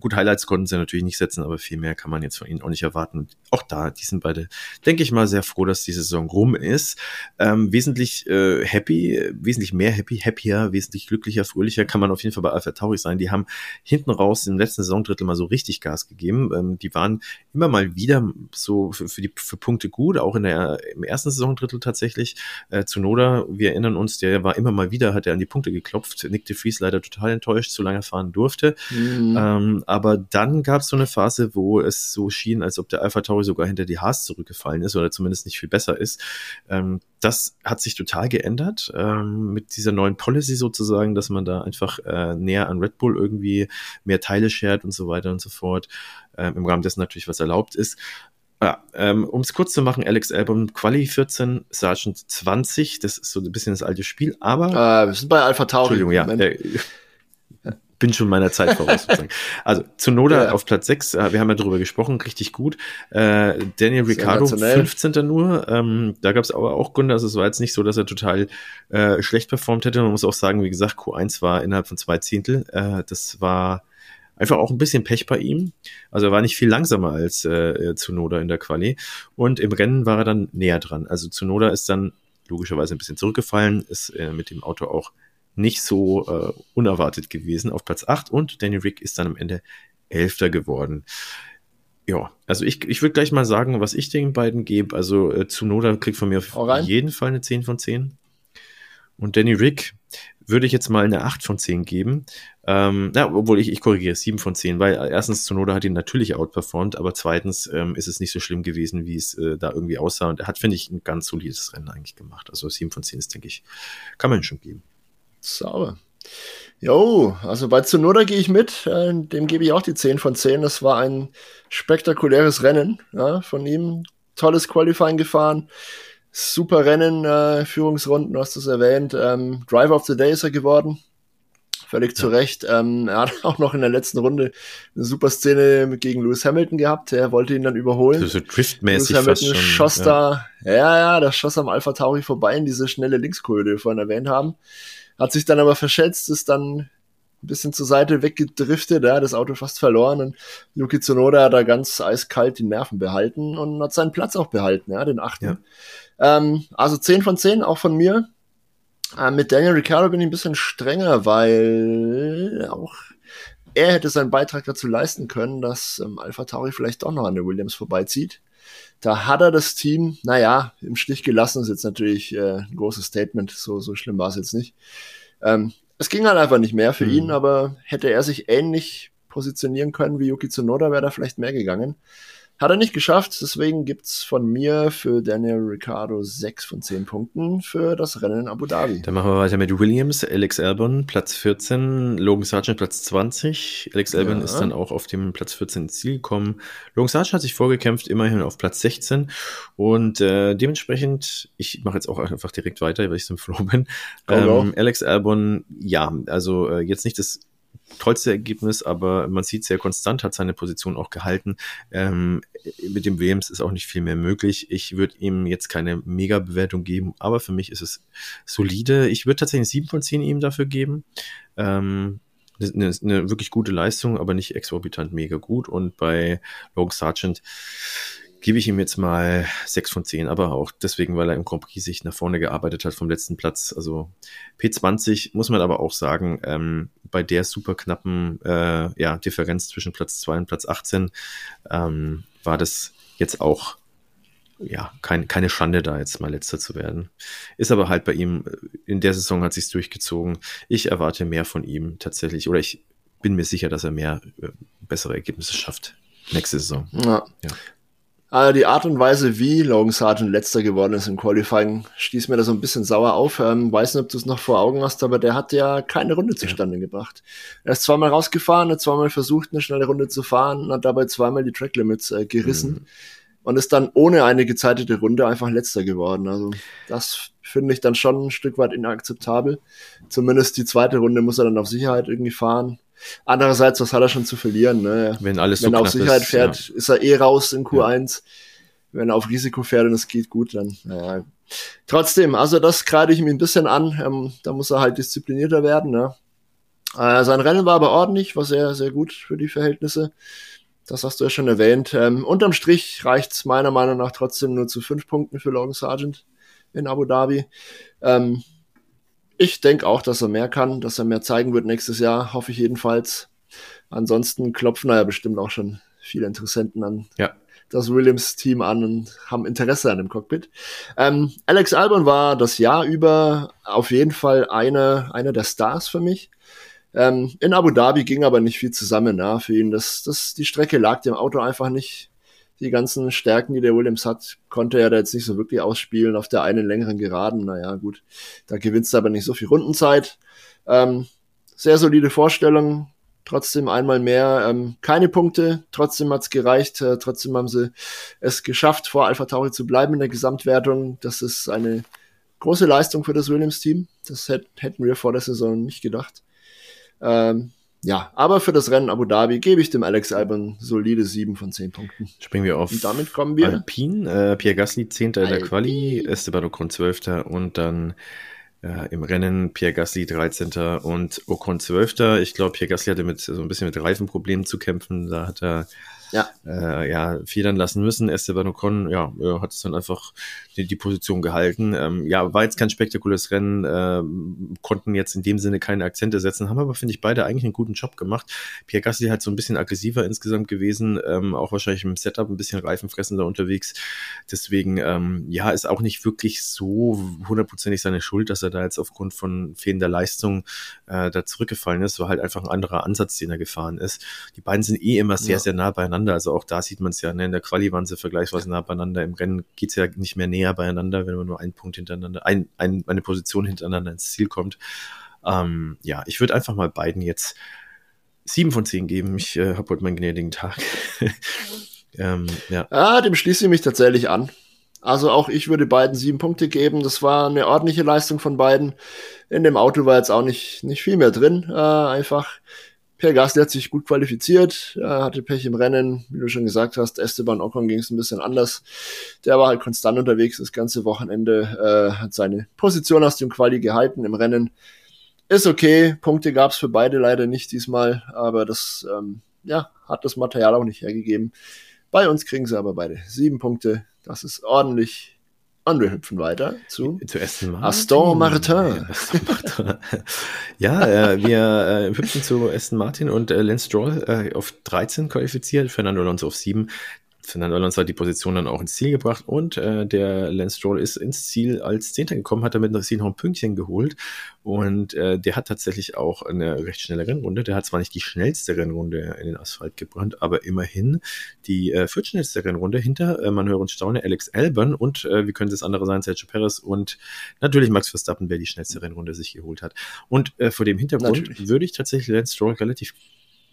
gut, Highlights konnten sie natürlich nicht setzen, aber viel mehr kann man jetzt von ihnen auch nicht erwarten. Auch da, die sind beide, denke ich mal, sehr froh, dass die Saison rum ist. Ähm, wesentlich äh, happy, wesentlich mehr happy, happier, wesentlich glücklicher, fröhlicher kann man auf jeden Fall bei Alpha Tauri sein. Die haben hinten raus im letzten Saisondrittel mal so richtig Gas gegeben. Ähm, die waren immer mal wieder so für, für die für Punkte gut, auch in der im ersten Saisondrittel tatsächlich. Äh, Zunoda, wir erinnern uns, der war immer mal wieder, hat er an die Punkte geklopft. Nick de Vries leider total enttäuscht, zu lange fahren durfte. Mhm. Ähm, aber dann gab es so eine Phase, wo es so schien, als ob der Alpha Tauri sogar hinter die Haas zurückgefallen ist oder zumindest nicht viel besser ist. Ähm, das hat sich total geändert ähm, mit dieser neuen Policy sozusagen, dass man da einfach äh, näher an Red Bull irgendwie mehr Teile shared und so weiter und so fort. Ähm, Im Rahmen dessen natürlich, was erlaubt ist. Ja, ähm, um es kurz zu machen, Alex Album Quali 14, Sergeant 20, das ist so ein bisschen das alte Spiel, aber. Äh, wir sind bei Alpha Tauri. Entschuldigung, ja. Äh, bin schon meiner Zeit voraus. sozusagen. Also Zunoda ja. auf Platz 6, äh, wir haben ja darüber gesprochen, richtig gut. Äh, Daniel Ricciardo 15. nur. Ähm, da gab es aber auch Gründe, also es war jetzt nicht so, dass er total äh, schlecht performt hätte. Man muss auch sagen, wie gesagt, Q1 war innerhalb von zwei Zehntel. Äh, das war einfach auch ein bisschen Pech bei ihm. Also er war nicht viel langsamer als äh, Zunoda in der Quali. Und im Rennen war er dann näher dran. Also Zunoda ist dann logischerweise ein bisschen zurückgefallen, ist äh, mit dem Auto auch nicht so äh, unerwartet gewesen auf Platz 8 und Danny Rick ist dann am Ende Elfter geworden. Ja, also ich, ich würde gleich mal sagen, was ich den beiden gebe. Also äh, Zunoda kriegt von mir auf jeden Fall eine 10 von 10. Und Danny Rick würde ich jetzt mal eine 8 von 10 geben. Ähm, ja, obwohl ich, ich korrigiere, 7 von 10, weil erstens Zunoda hat ihn natürlich outperformt, aber zweitens ähm, ist es nicht so schlimm gewesen, wie es äh, da irgendwie aussah. Und er hat, finde ich, ein ganz solides Rennen eigentlich gemacht. Also 7 von 10 ist, denke ich, kann man schon geben. Sauber. Jo, also bei Zunoda gehe ich mit. Äh, dem gebe ich auch die 10 von 10. Das war ein spektakuläres Rennen ja, von ihm. Tolles Qualifying gefahren. Super Rennen, äh, Führungsrunden, du hast es erwähnt. Ähm, Driver of the Day ist er geworden. Völlig ja. zu Recht. Ähm, er hat auch noch in der letzten Runde eine super Szene gegen Lewis Hamilton gehabt. Er wollte ihn dann überholen. So, so driftmäßig Lewis Hamilton schon, schoss ja. da, ja, ja, das schoss am Alpha Tauri vorbei in diese schnelle Linkskurve, die wir vorhin erwähnt haben. Hat sich dann aber verschätzt, ist dann ein bisschen zur Seite weggedriftet, ja, das Auto fast verloren und Yuki Tsunoda hat da ganz eiskalt die Nerven behalten und hat seinen Platz auch behalten, ja, den achten. Ja. Ähm, also 10 von 10, auch von mir. Ähm, mit Daniel Ricciardo bin ich ein bisschen strenger, weil auch er hätte seinen Beitrag dazu leisten können, dass ähm, Alpha Tauri vielleicht doch noch an der Williams vorbeizieht. Da hat er das Team, naja, im Stich gelassen, ist jetzt natürlich äh, ein großes Statement, so, so schlimm war es jetzt nicht. Ähm, es ging halt einfach nicht mehr für mhm. ihn, aber hätte er sich ähnlich positionieren können wie Yuki Tsunoda, wäre da vielleicht mehr gegangen. Hat er nicht geschafft, deswegen gibt's von mir für Daniel Ricciardo 6 von 10 Punkten für das Rennen in Abu Dhabi. Dann machen wir weiter mit Williams, Alex Albon, Platz 14, Logan Sargent, Platz 20. Alex Albon ja. ist dann auch auf dem Platz 14 ins Ziel gekommen. Logan Sargent hat sich vorgekämpft, immerhin auf Platz 16 und äh, dementsprechend, ich mache jetzt auch einfach direkt weiter, weil ich so im Flow bin. Ähm, Alex Albon, ja, also äh, jetzt nicht das tollste Ergebnis, aber man sieht sehr konstant, hat seine Position auch gehalten. Ähm, mit dem Williams ist auch nicht viel mehr möglich. Ich würde ihm jetzt keine Mega-Bewertung geben, aber für mich ist es solide. Ich würde tatsächlich sieben von zehn ihm dafür geben. Ähm, eine, eine wirklich gute Leistung, aber nicht exorbitant mega gut. Und bei Logan Sargent gebe ich ihm jetzt mal sechs von zehn, aber auch deswegen, weil er im Grand Prix sich nach vorne gearbeitet hat vom letzten Platz. Also P20 muss man aber auch sagen, ähm, bei der super knappen äh, ja, Differenz zwischen Platz 2 und Platz 18 ähm, war das jetzt auch ja, kein, keine Schande, da jetzt mal letzter zu werden. Ist aber halt bei ihm, äh, in der Saison hat sich's durchgezogen. Ich erwarte mehr von ihm tatsächlich, oder ich bin mir sicher, dass er mehr äh, bessere Ergebnisse schafft nächste Saison. Ja. ja. Aber die Art und Weise, wie Logan Sargent letzter geworden ist im Qualifying, stieß mir da so ein bisschen sauer auf. Ähm, weiß nicht, ob du es noch vor Augen hast, aber der hat ja keine Runde zustande ja. gebracht. Er ist zweimal rausgefahren, hat zweimal versucht, eine schnelle Runde zu fahren und hat dabei zweimal die Track Limits äh, gerissen. Mhm. Und ist dann ohne eine gezeitete Runde einfach letzter geworden. Also das finde ich dann schon ein Stück weit inakzeptabel. Zumindest die zweite Runde muss er dann auf Sicherheit irgendwie fahren. Andererseits, was hat er schon zu verlieren? Ne? Wenn alles Wenn so er auf Sicherheit ist, fährt, ja. ist er eh raus in Q1. Ja. Wenn er auf Risiko fährt und es geht gut, dann naja. Trotzdem, also das kreide ich mir ein bisschen an. Ähm, da muss er halt disziplinierter werden. Ne? Äh, sein Rennen war aber ordentlich, war sehr, sehr gut für die Verhältnisse. Das hast du ja schon erwähnt. Ähm, unterm Strich reicht es meiner Meinung nach trotzdem nur zu fünf Punkten für Logan Sargent in Abu Dhabi. Ähm, ich denke auch, dass er mehr kann, dass er mehr zeigen wird nächstes Jahr, hoffe ich jedenfalls. Ansonsten klopfen da ja bestimmt auch schon viele Interessenten an ja. das Williams-Team an und haben Interesse an dem Cockpit. Ähm, Alex Albon war das Jahr über auf jeden Fall einer eine der Stars für mich. Ähm, in Abu Dhabi ging aber nicht viel zusammen ja, für ihn. Das, das, die Strecke lag dem Auto einfach nicht. Die ganzen Stärken, die der Williams hat, konnte er da jetzt nicht so wirklich ausspielen auf der einen längeren Geraden. Naja, gut, da gewinnst du aber nicht so viel Rundenzeit. Ähm, sehr solide Vorstellung, trotzdem einmal mehr ähm, keine Punkte, trotzdem hat's gereicht, äh, trotzdem haben sie es geschafft, vor Alpha Tauri zu bleiben in der Gesamtwertung. Das ist eine große Leistung für das Williams-Team. Das hätten wir vor der Saison nicht gedacht. Ähm, ja, aber für das Rennen Abu Dhabi gebe ich dem Alex Albon solide 7 von 10 Punkten. Springen wir auf. Und damit kommen wir. Alpine, äh, Pierre Gasly 10. in der Quali, Esteban Ocon 12. und dann äh, im Rennen Pierre Gasly 13. und Ocon 12. Ich glaube, Pierre Gasly hatte mit so ein bisschen mit Reifenproblemen zu kämpfen. Da hat er ja, äh, ja federn lassen müssen. Esteban Ocon ja, hat es dann einfach die, die Position gehalten. Ähm, ja, war jetzt kein spektakuläres Rennen, äh, konnten jetzt in dem Sinne keine Akzente setzen, haben aber, finde ich, beide eigentlich einen guten Job gemacht. Pierre Gasly halt so ein bisschen aggressiver insgesamt gewesen, ähm, auch wahrscheinlich im Setup ein bisschen reifenfressender unterwegs. Deswegen, ähm, ja, ist auch nicht wirklich so hundertprozentig seine Schuld, dass er da jetzt aufgrund von fehlender Leistung äh, da zurückgefallen ist. War halt einfach ein anderer Ansatz, den er gefahren ist. Die beiden sind eh immer sehr, ja. sehr nah beieinander beieinander. Also auch da sieht man es ja, ne? in der Quali waren sie vergleichsweise nah beieinander. Im Rennen geht's ja nicht mehr näher beieinander, wenn man nur einen Punkt hintereinander, ein, ein, eine Position hintereinander ins Ziel kommt. Ähm, ja, ich würde einfach mal beiden jetzt sieben von zehn geben. Ich äh, habe heute meinen gnädigen Tag. ähm, ja. Ah, dem schließe ich mich tatsächlich an. Also auch ich würde beiden sieben Punkte geben. Das war eine ordentliche Leistung von beiden. In dem Auto war jetzt auch nicht, nicht viel mehr drin. Äh, einfach Pierre Gasly hat sich gut qualifiziert, er hatte Pech im Rennen, wie du schon gesagt hast. Esteban Ocon ging es ein bisschen anders. Der war halt konstant unterwegs das ganze Wochenende, äh, hat seine Position aus dem Quali gehalten im Rennen. Ist okay, Punkte gab es für beide leider nicht diesmal, aber das ähm, ja, hat das Material auch nicht hergegeben. Bei uns kriegen sie aber beide sieben Punkte. Das ist ordentlich. Und wir hüpfen weiter zu, zu Aston Martin. Aston Martin. ja, äh, wir äh, hüpfen zu Aston Martin und äh, Lance Stroll äh, auf 13 qualifiziert, Fernando Alonso auf 7. Fernando Alonso hat die Position dann auch ins Ziel gebracht und äh, der Lance Stroll ist ins Ziel als Zehnter gekommen, hat damit noch ein Pünktchen geholt und äh, der hat tatsächlich auch eine recht schnelle Rennrunde. Der hat zwar nicht die schnellste Rennrunde in den Asphalt gebrannt, aber immerhin die äh, viertschnellste Rennrunde hinter, äh, man höre und staune, Alex Albon und äh, wie könnte es andere sein, Sergio Perez und natürlich Max Verstappen, wer die schnellste Rennrunde sich geholt hat. Und äh, vor dem Hintergrund natürlich. würde ich tatsächlich Lance Stroll relativ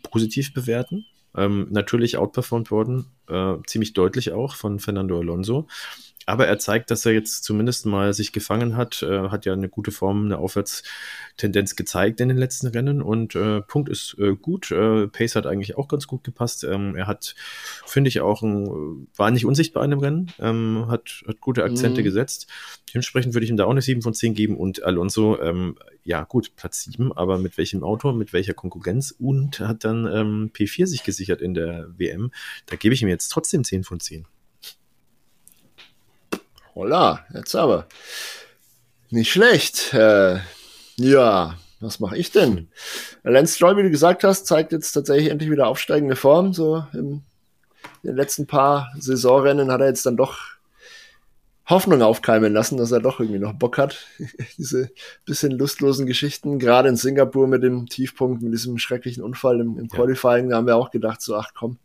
positiv bewerten. Ähm, natürlich outperformed worden, äh, ziemlich deutlich auch von Fernando Alonso. Aber er zeigt, dass er jetzt zumindest mal sich gefangen hat, äh, hat ja eine gute Form, eine Aufwärtstendenz gezeigt in den letzten Rennen und äh, Punkt ist äh, gut. Äh, Pace hat eigentlich auch ganz gut gepasst. Ähm, er hat, finde ich, auch ein, war nicht unsichtbar in dem Rennen, ähm, hat, hat gute Akzente mhm. gesetzt. Dementsprechend würde ich ihm da auch eine 7 von 10 geben und Alonso, ähm, ja gut, Platz 7, aber mit welchem Auto, mit welcher Konkurrenz und hat dann ähm, P4 sich gesichert in der WM. Da gebe ich ihm jetzt trotzdem 10 von 10. Holla, jetzt aber. Nicht schlecht. Äh, ja, was mache ich denn? Lance Stroll, wie du gesagt hast, zeigt jetzt tatsächlich endlich wieder aufsteigende Form. So im, in den letzten paar Saisonrennen hat er jetzt dann doch Hoffnung aufkeimen lassen, dass er doch irgendwie noch Bock hat. Diese bisschen lustlosen Geschichten, gerade in Singapur mit dem Tiefpunkt, mit diesem schrecklichen Unfall im, im Qualifying, da haben wir auch gedacht, so, ach komm,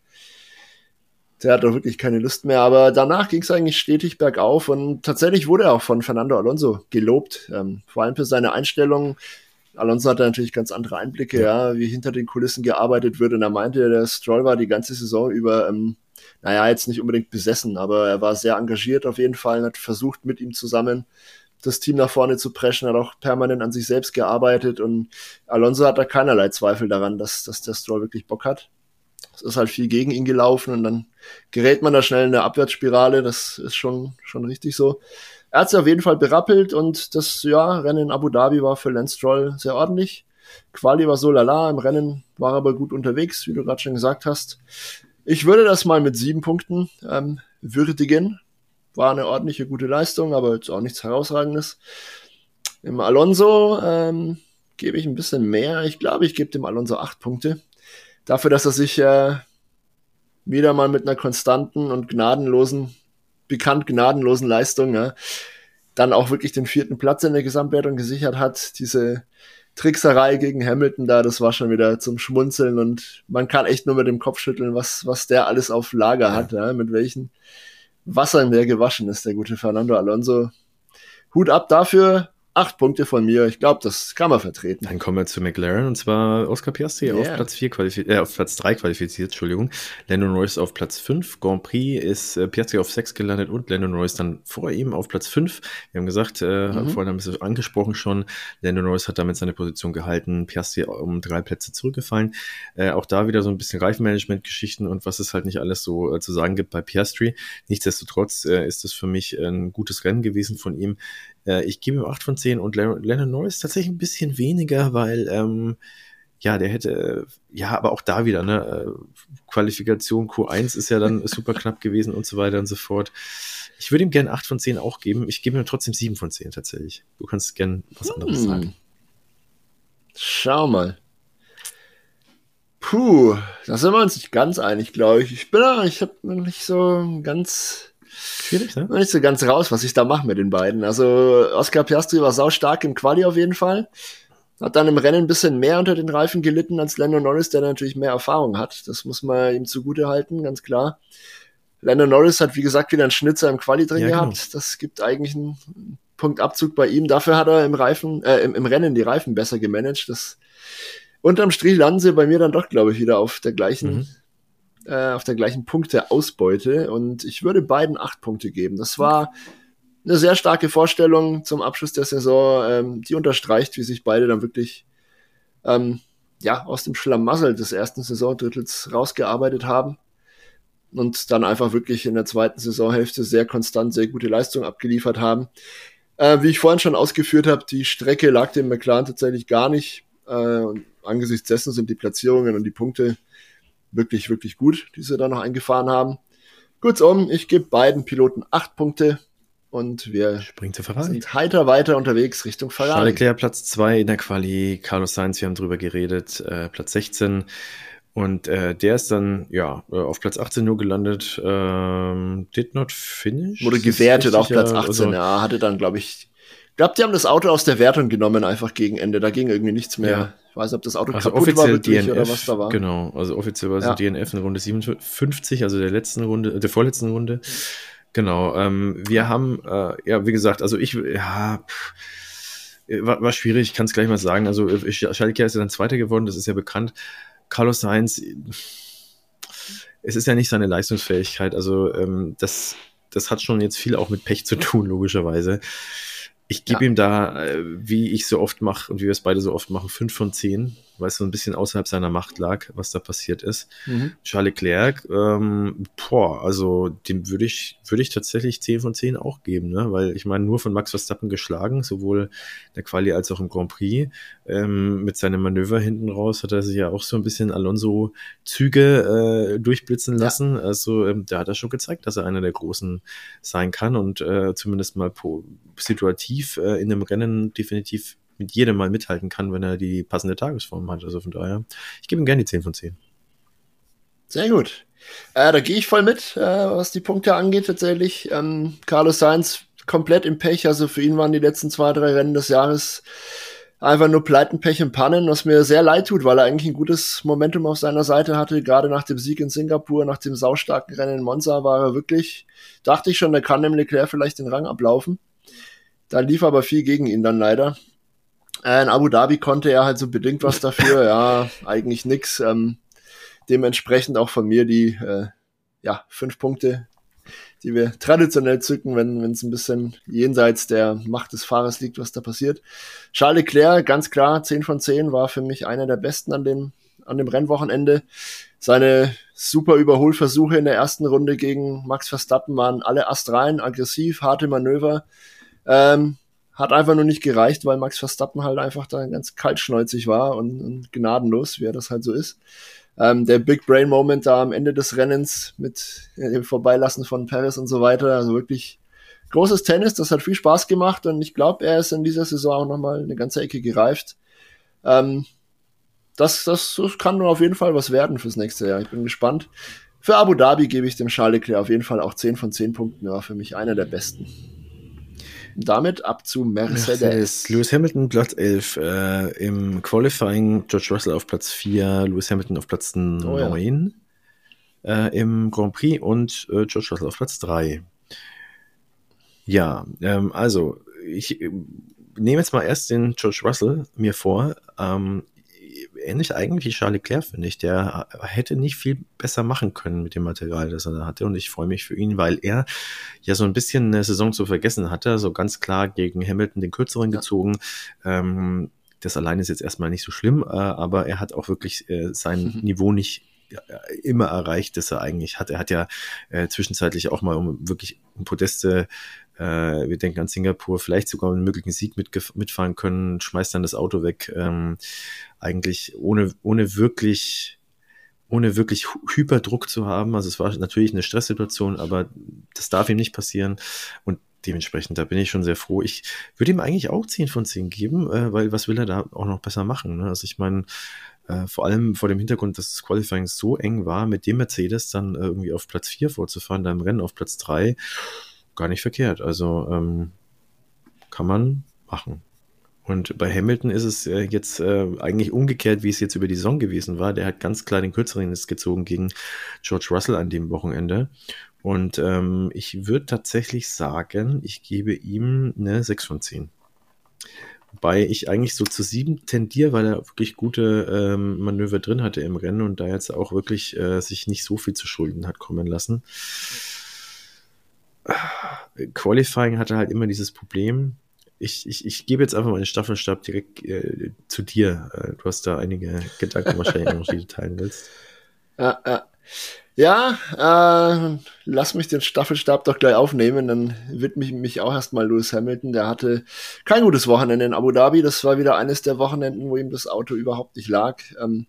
der hat doch wirklich keine Lust mehr. Aber danach ging es eigentlich stetig bergauf und tatsächlich wurde er auch von Fernando Alonso gelobt, ähm, vor allem für seine Einstellung. Alonso hatte natürlich ganz andere Einblicke, ja. wie hinter den Kulissen gearbeitet wird. Und er meinte, der Stroll war die ganze Saison über, ähm, naja, jetzt nicht unbedingt besessen, aber er war sehr engagiert auf jeden Fall und hat versucht, mit ihm zusammen das Team nach vorne zu preschen, hat auch permanent an sich selbst gearbeitet und Alonso hat da keinerlei Zweifel daran, dass, dass der Stroll wirklich Bock hat. Es ist halt viel gegen ihn gelaufen und dann gerät man da schnell in eine Abwärtsspirale. Das ist schon, schon richtig so. Er hat auf jeden Fall berappelt und das ja, Rennen in Abu Dhabi war für Lance Stroll sehr ordentlich. Quali war so lala, im Rennen war er aber gut unterwegs, wie du gerade schon gesagt hast. Ich würde das mal mit sieben Punkten ähm, würdigen. War eine ordentliche, gute Leistung, aber jetzt auch nichts Herausragendes. Im Alonso ähm, gebe ich ein bisschen mehr. Ich glaube, ich gebe dem Alonso acht Punkte dafür, dass er sich äh, wieder mal mit einer konstanten und gnadenlosen, bekannt gnadenlosen Leistung, ja, dann auch wirklich den vierten Platz in der Gesamtwertung gesichert hat. Diese Trickserei gegen Hamilton da, das war schon wieder zum Schmunzeln und man kann echt nur mit dem Kopf schütteln, was, was der alles auf Lager hat, ja, mit welchen Wassern der gewaschen ist, der gute Fernando Alonso. Hut ab dafür, acht Punkte von mir. Ich glaube, das kann man vertreten. Dann kommen wir zu McLaren und zwar Oscar Piastri yeah. auf Platz vier qualifiziert, äh, auf Platz drei qualifiziert, Entschuldigung. Landon Norris auf Platz fünf. Grand Prix ist äh, Piastri auf sechs gelandet und Landon Norris dann vor ihm auf Platz fünf. Wir haben gesagt, äh, mhm. vorhin ein bisschen angesprochen schon, Landon Norris hat damit seine Position gehalten, Piastri um drei Plätze zurückgefallen. Äh, auch da wieder so ein bisschen Reifenmanagement-Geschichten und was es halt nicht alles so äh, zu sagen gibt bei Piastri. Nichtsdestotrotz äh, ist es für mich ein gutes Rennen gewesen von ihm. Äh, ich gebe ihm 8 von 10 und Lennon Norris tatsächlich ein bisschen weniger, weil ähm, ja, der hätte, ja, aber auch da wieder, ne, äh, Qualifikation Q1 ist ja dann super knapp gewesen und so weiter und so fort. Ich würde ihm gerne 8 von 10 auch geben. Ich gebe ihm trotzdem 7 von 10 tatsächlich. Du kannst gerne was anderes hm. sagen. Schau mal. Puh, da sind wir uns nicht ganz einig, glaube ich. Ich bin da, ich habe noch nicht so ganz Schwierig, ne? Nicht so ganz raus, was ich da mache mit den beiden. Also Oscar Piastri war sau stark im Quali auf jeden Fall. Hat dann im Rennen ein bisschen mehr unter den Reifen gelitten als Lando Norris, der natürlich mehr Erfahrung hat. Das muss man ihm zugute halten, ganz klar. Lando Norris hat, wie gesagt, wieder einen Schnitzer im Quali drin ja, genau. gehabt. Das gibt eigentlich einen Punktabzug bei ihm. Dafür hat er im Reifen, äh, im, im Rennen die Reifen besser gemanagt. Das unterm Strich landen sie bei mir dann doch, glaube ich, wieder auf der gleichen mhm äh, auf der gleichen Punkteausbeute und ich würde beiden acht Punkte geben. Das war eine sehr starke Vorstellung zum Abschluss der Saison, ähm, die unterstreicht, wie sich beide dann wirklich ähm, ja, aus dem Schlamassel des ersten Saisondrittels rausgearbeitet haben und dann einfach wirklich in der zweiten Saisonhälfte sehr konstant, sehr gute Leistung abgeliefert haben. Äh, wie ich vorhin schon ausgeführt habe, die Strecke lag dem McLaren tatsächlich gar nicht. Äh, und angesichts dessen sind die Platzierungen und die Punkte wirklich, wirklich gut, die sie da noch eingefahren haben. Kurzum, ich gebe beiden Piloten acht Punkte und wir sind heiter weiter unterwegs Richtung Ferrari. Charles Leclerc Platz zwei in der Quali, Carlos Sainz, wir haben drüber geredet, äh, Platz 16 und äh, der ist dann ja äh, auf Platz 18 nur gelandet, ähm, did not finish. Wurde gewertet auf Platz 18, also, ja, hatte dann glaube ich glaube, die haben das Auto aus der Wertung genommen, einfach gegen Ende. Da ging irgendwie nichts mehr. Ja. Ich weiß nicht, ob das Auto also kaputt offiziell war DNF, oder was da war. Genau, also offiziell war es ja. DNF in Runde 57, also der letzten Runde, der vorletzten Runde. Genau, ähm, wir haben, äh, ja, wie gesagt, also ich, ja, war, war schwierig, ich kann es gleich mal sagen. Also Schalke ist ja dann Zweiter geworden, das ist ja bekannt. Carlos Sainz, es ist ja nicht seine Leistungsfähigkeit, also ähm, das, das hat schon jetzt viel auch mit Pech zu tun, logischerweise. Ich gebe ja. ihm da, äh, wie ich so oft mache und wie wir es beide so oft machen, fünf von zehn weil es so ein bisschen außerhalb seiner Macht lag, was da passiert ist. Mhm. Charles Leclerc, ähm, boah, also dem würde ich, würde ich tatsächlich 10 von 10 auch geben, ne? weil ich meine, nur von Max Verstappen geschlagen, sowohl in der Quali als auch im Grand Prix. Ähm, mit seinem Manöver hinten raus hat er sich ja auch so ein bisschen Alonso-Züge äh, durchblitzen lassen. Ja. Also ähm, da hat er schon gezeigt, dass er einer der Großen sein kann und äh, zumindest mal situativ äh, in einem Rennen definitiv mit jedem mal mithalten kann, wenn er die passende Tagesform hat. Also von daher, ich gebe ihm gerne die 10 von 10. Sehr gut. Äh, da gehe ich voll mit, äh, was die Punkte angeht tatsächlich. Ähm, Carlos Sainz komplett im Pech. Also für ihn waren die letzten zwei, drei Rennen des Jahres einfach nur Pleiten, Pech und Pannen, was mir sehr leid tut, weil er eigentlich ein gutes Momentum auf seiner Seite hatte. Gerade nach dem Sieg in Singapur, nach dem saustarken Rennen in Monza war er wirklich, dachte ich schon, da kann dem Leclerc vielleicht den Rang ablaufen. Da lief aber viel gegen ihn dann leider. Äh, in Abu Dhabi konnte er halt so bedingt was dafür, ja, eigentlich nix. Ähm, dementsprechend auch von mir die äh, ja, fünf Punkte, die wir traditionell zücken, wenn es ein bisschen jenseits der Macht des Fahrers liegt, was da passiert. Charles Leclerc, ganz klar, 10 von 10, war für mich einer der besten an dem, an dem Rennwochenende. Seine super Überholversuche in der ersten Runde gegen Max Verstappen waren alle astrein, aggressiv, harte Manöver. Ähm, hat einfach nur nicht gereicht, weil Max Verstappen halt einfach da ganz kaltschnäuzig war und, und gnadenlos, wie er das halt so ist. Ähm, der Big Brain Moment da am Ende des Rennens mit dem Vorbeilassen von Paris und so weiter, also wirklich großes Tennis, das hat viel Spaß gemacht und ich glaube, er ist in dieser Saison auch nochmal eine ganze Ecke gereift. Ähm, das, das, das kann nur auf jeden Fall was werden fürs nächste Jahr. Ich bin gespannt. Für Abu Dhabi gebe ich dem Charles Leclerc auf jeden Fall auch 10 von 10 Punkten. Ja, für mich einer der besten. Damit ab zu Mercedes. Mercedes. Lewis Hamilton Platz 11, äh, im Qualifying George Russell auf Platz 4, Lewis Hamilton auf Platz 9 oh, ja. äh, im Grand Prix und äh, George Russell auf Platz 3. Ja, ähm, also ich äh, nehme jetzt mal erst den George Russell mir vor. Ähm, ähnlich eigentlich wie Charles Leclerc, finde ich. Der hätte nicht viel besser machen können mit dem Material, das er da hatte. Und ich freue mich für ihn, weil er ja so ein bisschen eine Saison zu vergessen hatte. So ganz klar gegen Hamilton den kürzeren ja. gezogen. Ähm, das alleine ist jetzt erstmal nicht so schlimm, äh, aber er hat auch wirklich äh, sein mhm. Niveau nicht immer erreicht, das er eigentlich hat. Er hat ja äh, zwischenzeitlich auch mal um wirklich um Podeste äh, wir denken an Singapur, vielleicht sogar einen möglichen Sieg mitfahren können, schmeißt dann das Auto weg. Ähm, eigentlich ohne, ohne wirklich ohne wirklich Hyperdruck zu haben. Also es war natürlich eine Stresssituation, aber das darf ihm nicht passieren. Und dementsprechend, da bin ich schon sehr froh. Ich würde ihm eigentlich auch 10 von 10 geben, äh, weil was will er da auch noch besser machen? Ne? Also ich meine, äh, vor allem vor dem Hintergrund, dass das Qualifying so eng war, mit dem Mercedes dann äh, irgendwie auf Platz 4 vorzufahren, dann im Rennen auf Platz 3 gar nicht verkehrt. Also ähm, kann man machen. Und bei Hamilton ist es äh, jetzt äh, eigentlich umgekehrt, wie es jetzt über die Saison gewesen war. Der hat ganz klar den kürzeren jetzt gezogen gegen George Russell an dem Wochenende. Und ähm, ich würde tatsächlich sagen, ich gebe ihm eine 6 von 10. Wobei ich eigentlich so zu 7 tendiere, weil er wirklich gute ähm, Manöver drin hatte im Rennen und da jetzt auch wirklich äh, sich nicht so viel zu Schulden hat kommen lassen. Qualifying hatte halt immer dieses Problem. Ich, ich, ich gebe jetzt einfach mal den Staffelstab direkt äh, zu dir. Äh, du hast da einige Gedanken wahrscheinlich noch, die du teilen willst. Ja, ja. ja äh, lass mich den Staffelstab doch gleich aufnehmen. Dann widme ich mich auch erstmal Lewis Hamilton. Der hatte kein gutes Wochenende in Abu Dhabi. Das war wieder eines der Wochenenden, wo ihm das Auto überhaupt nicht lag. Ähm,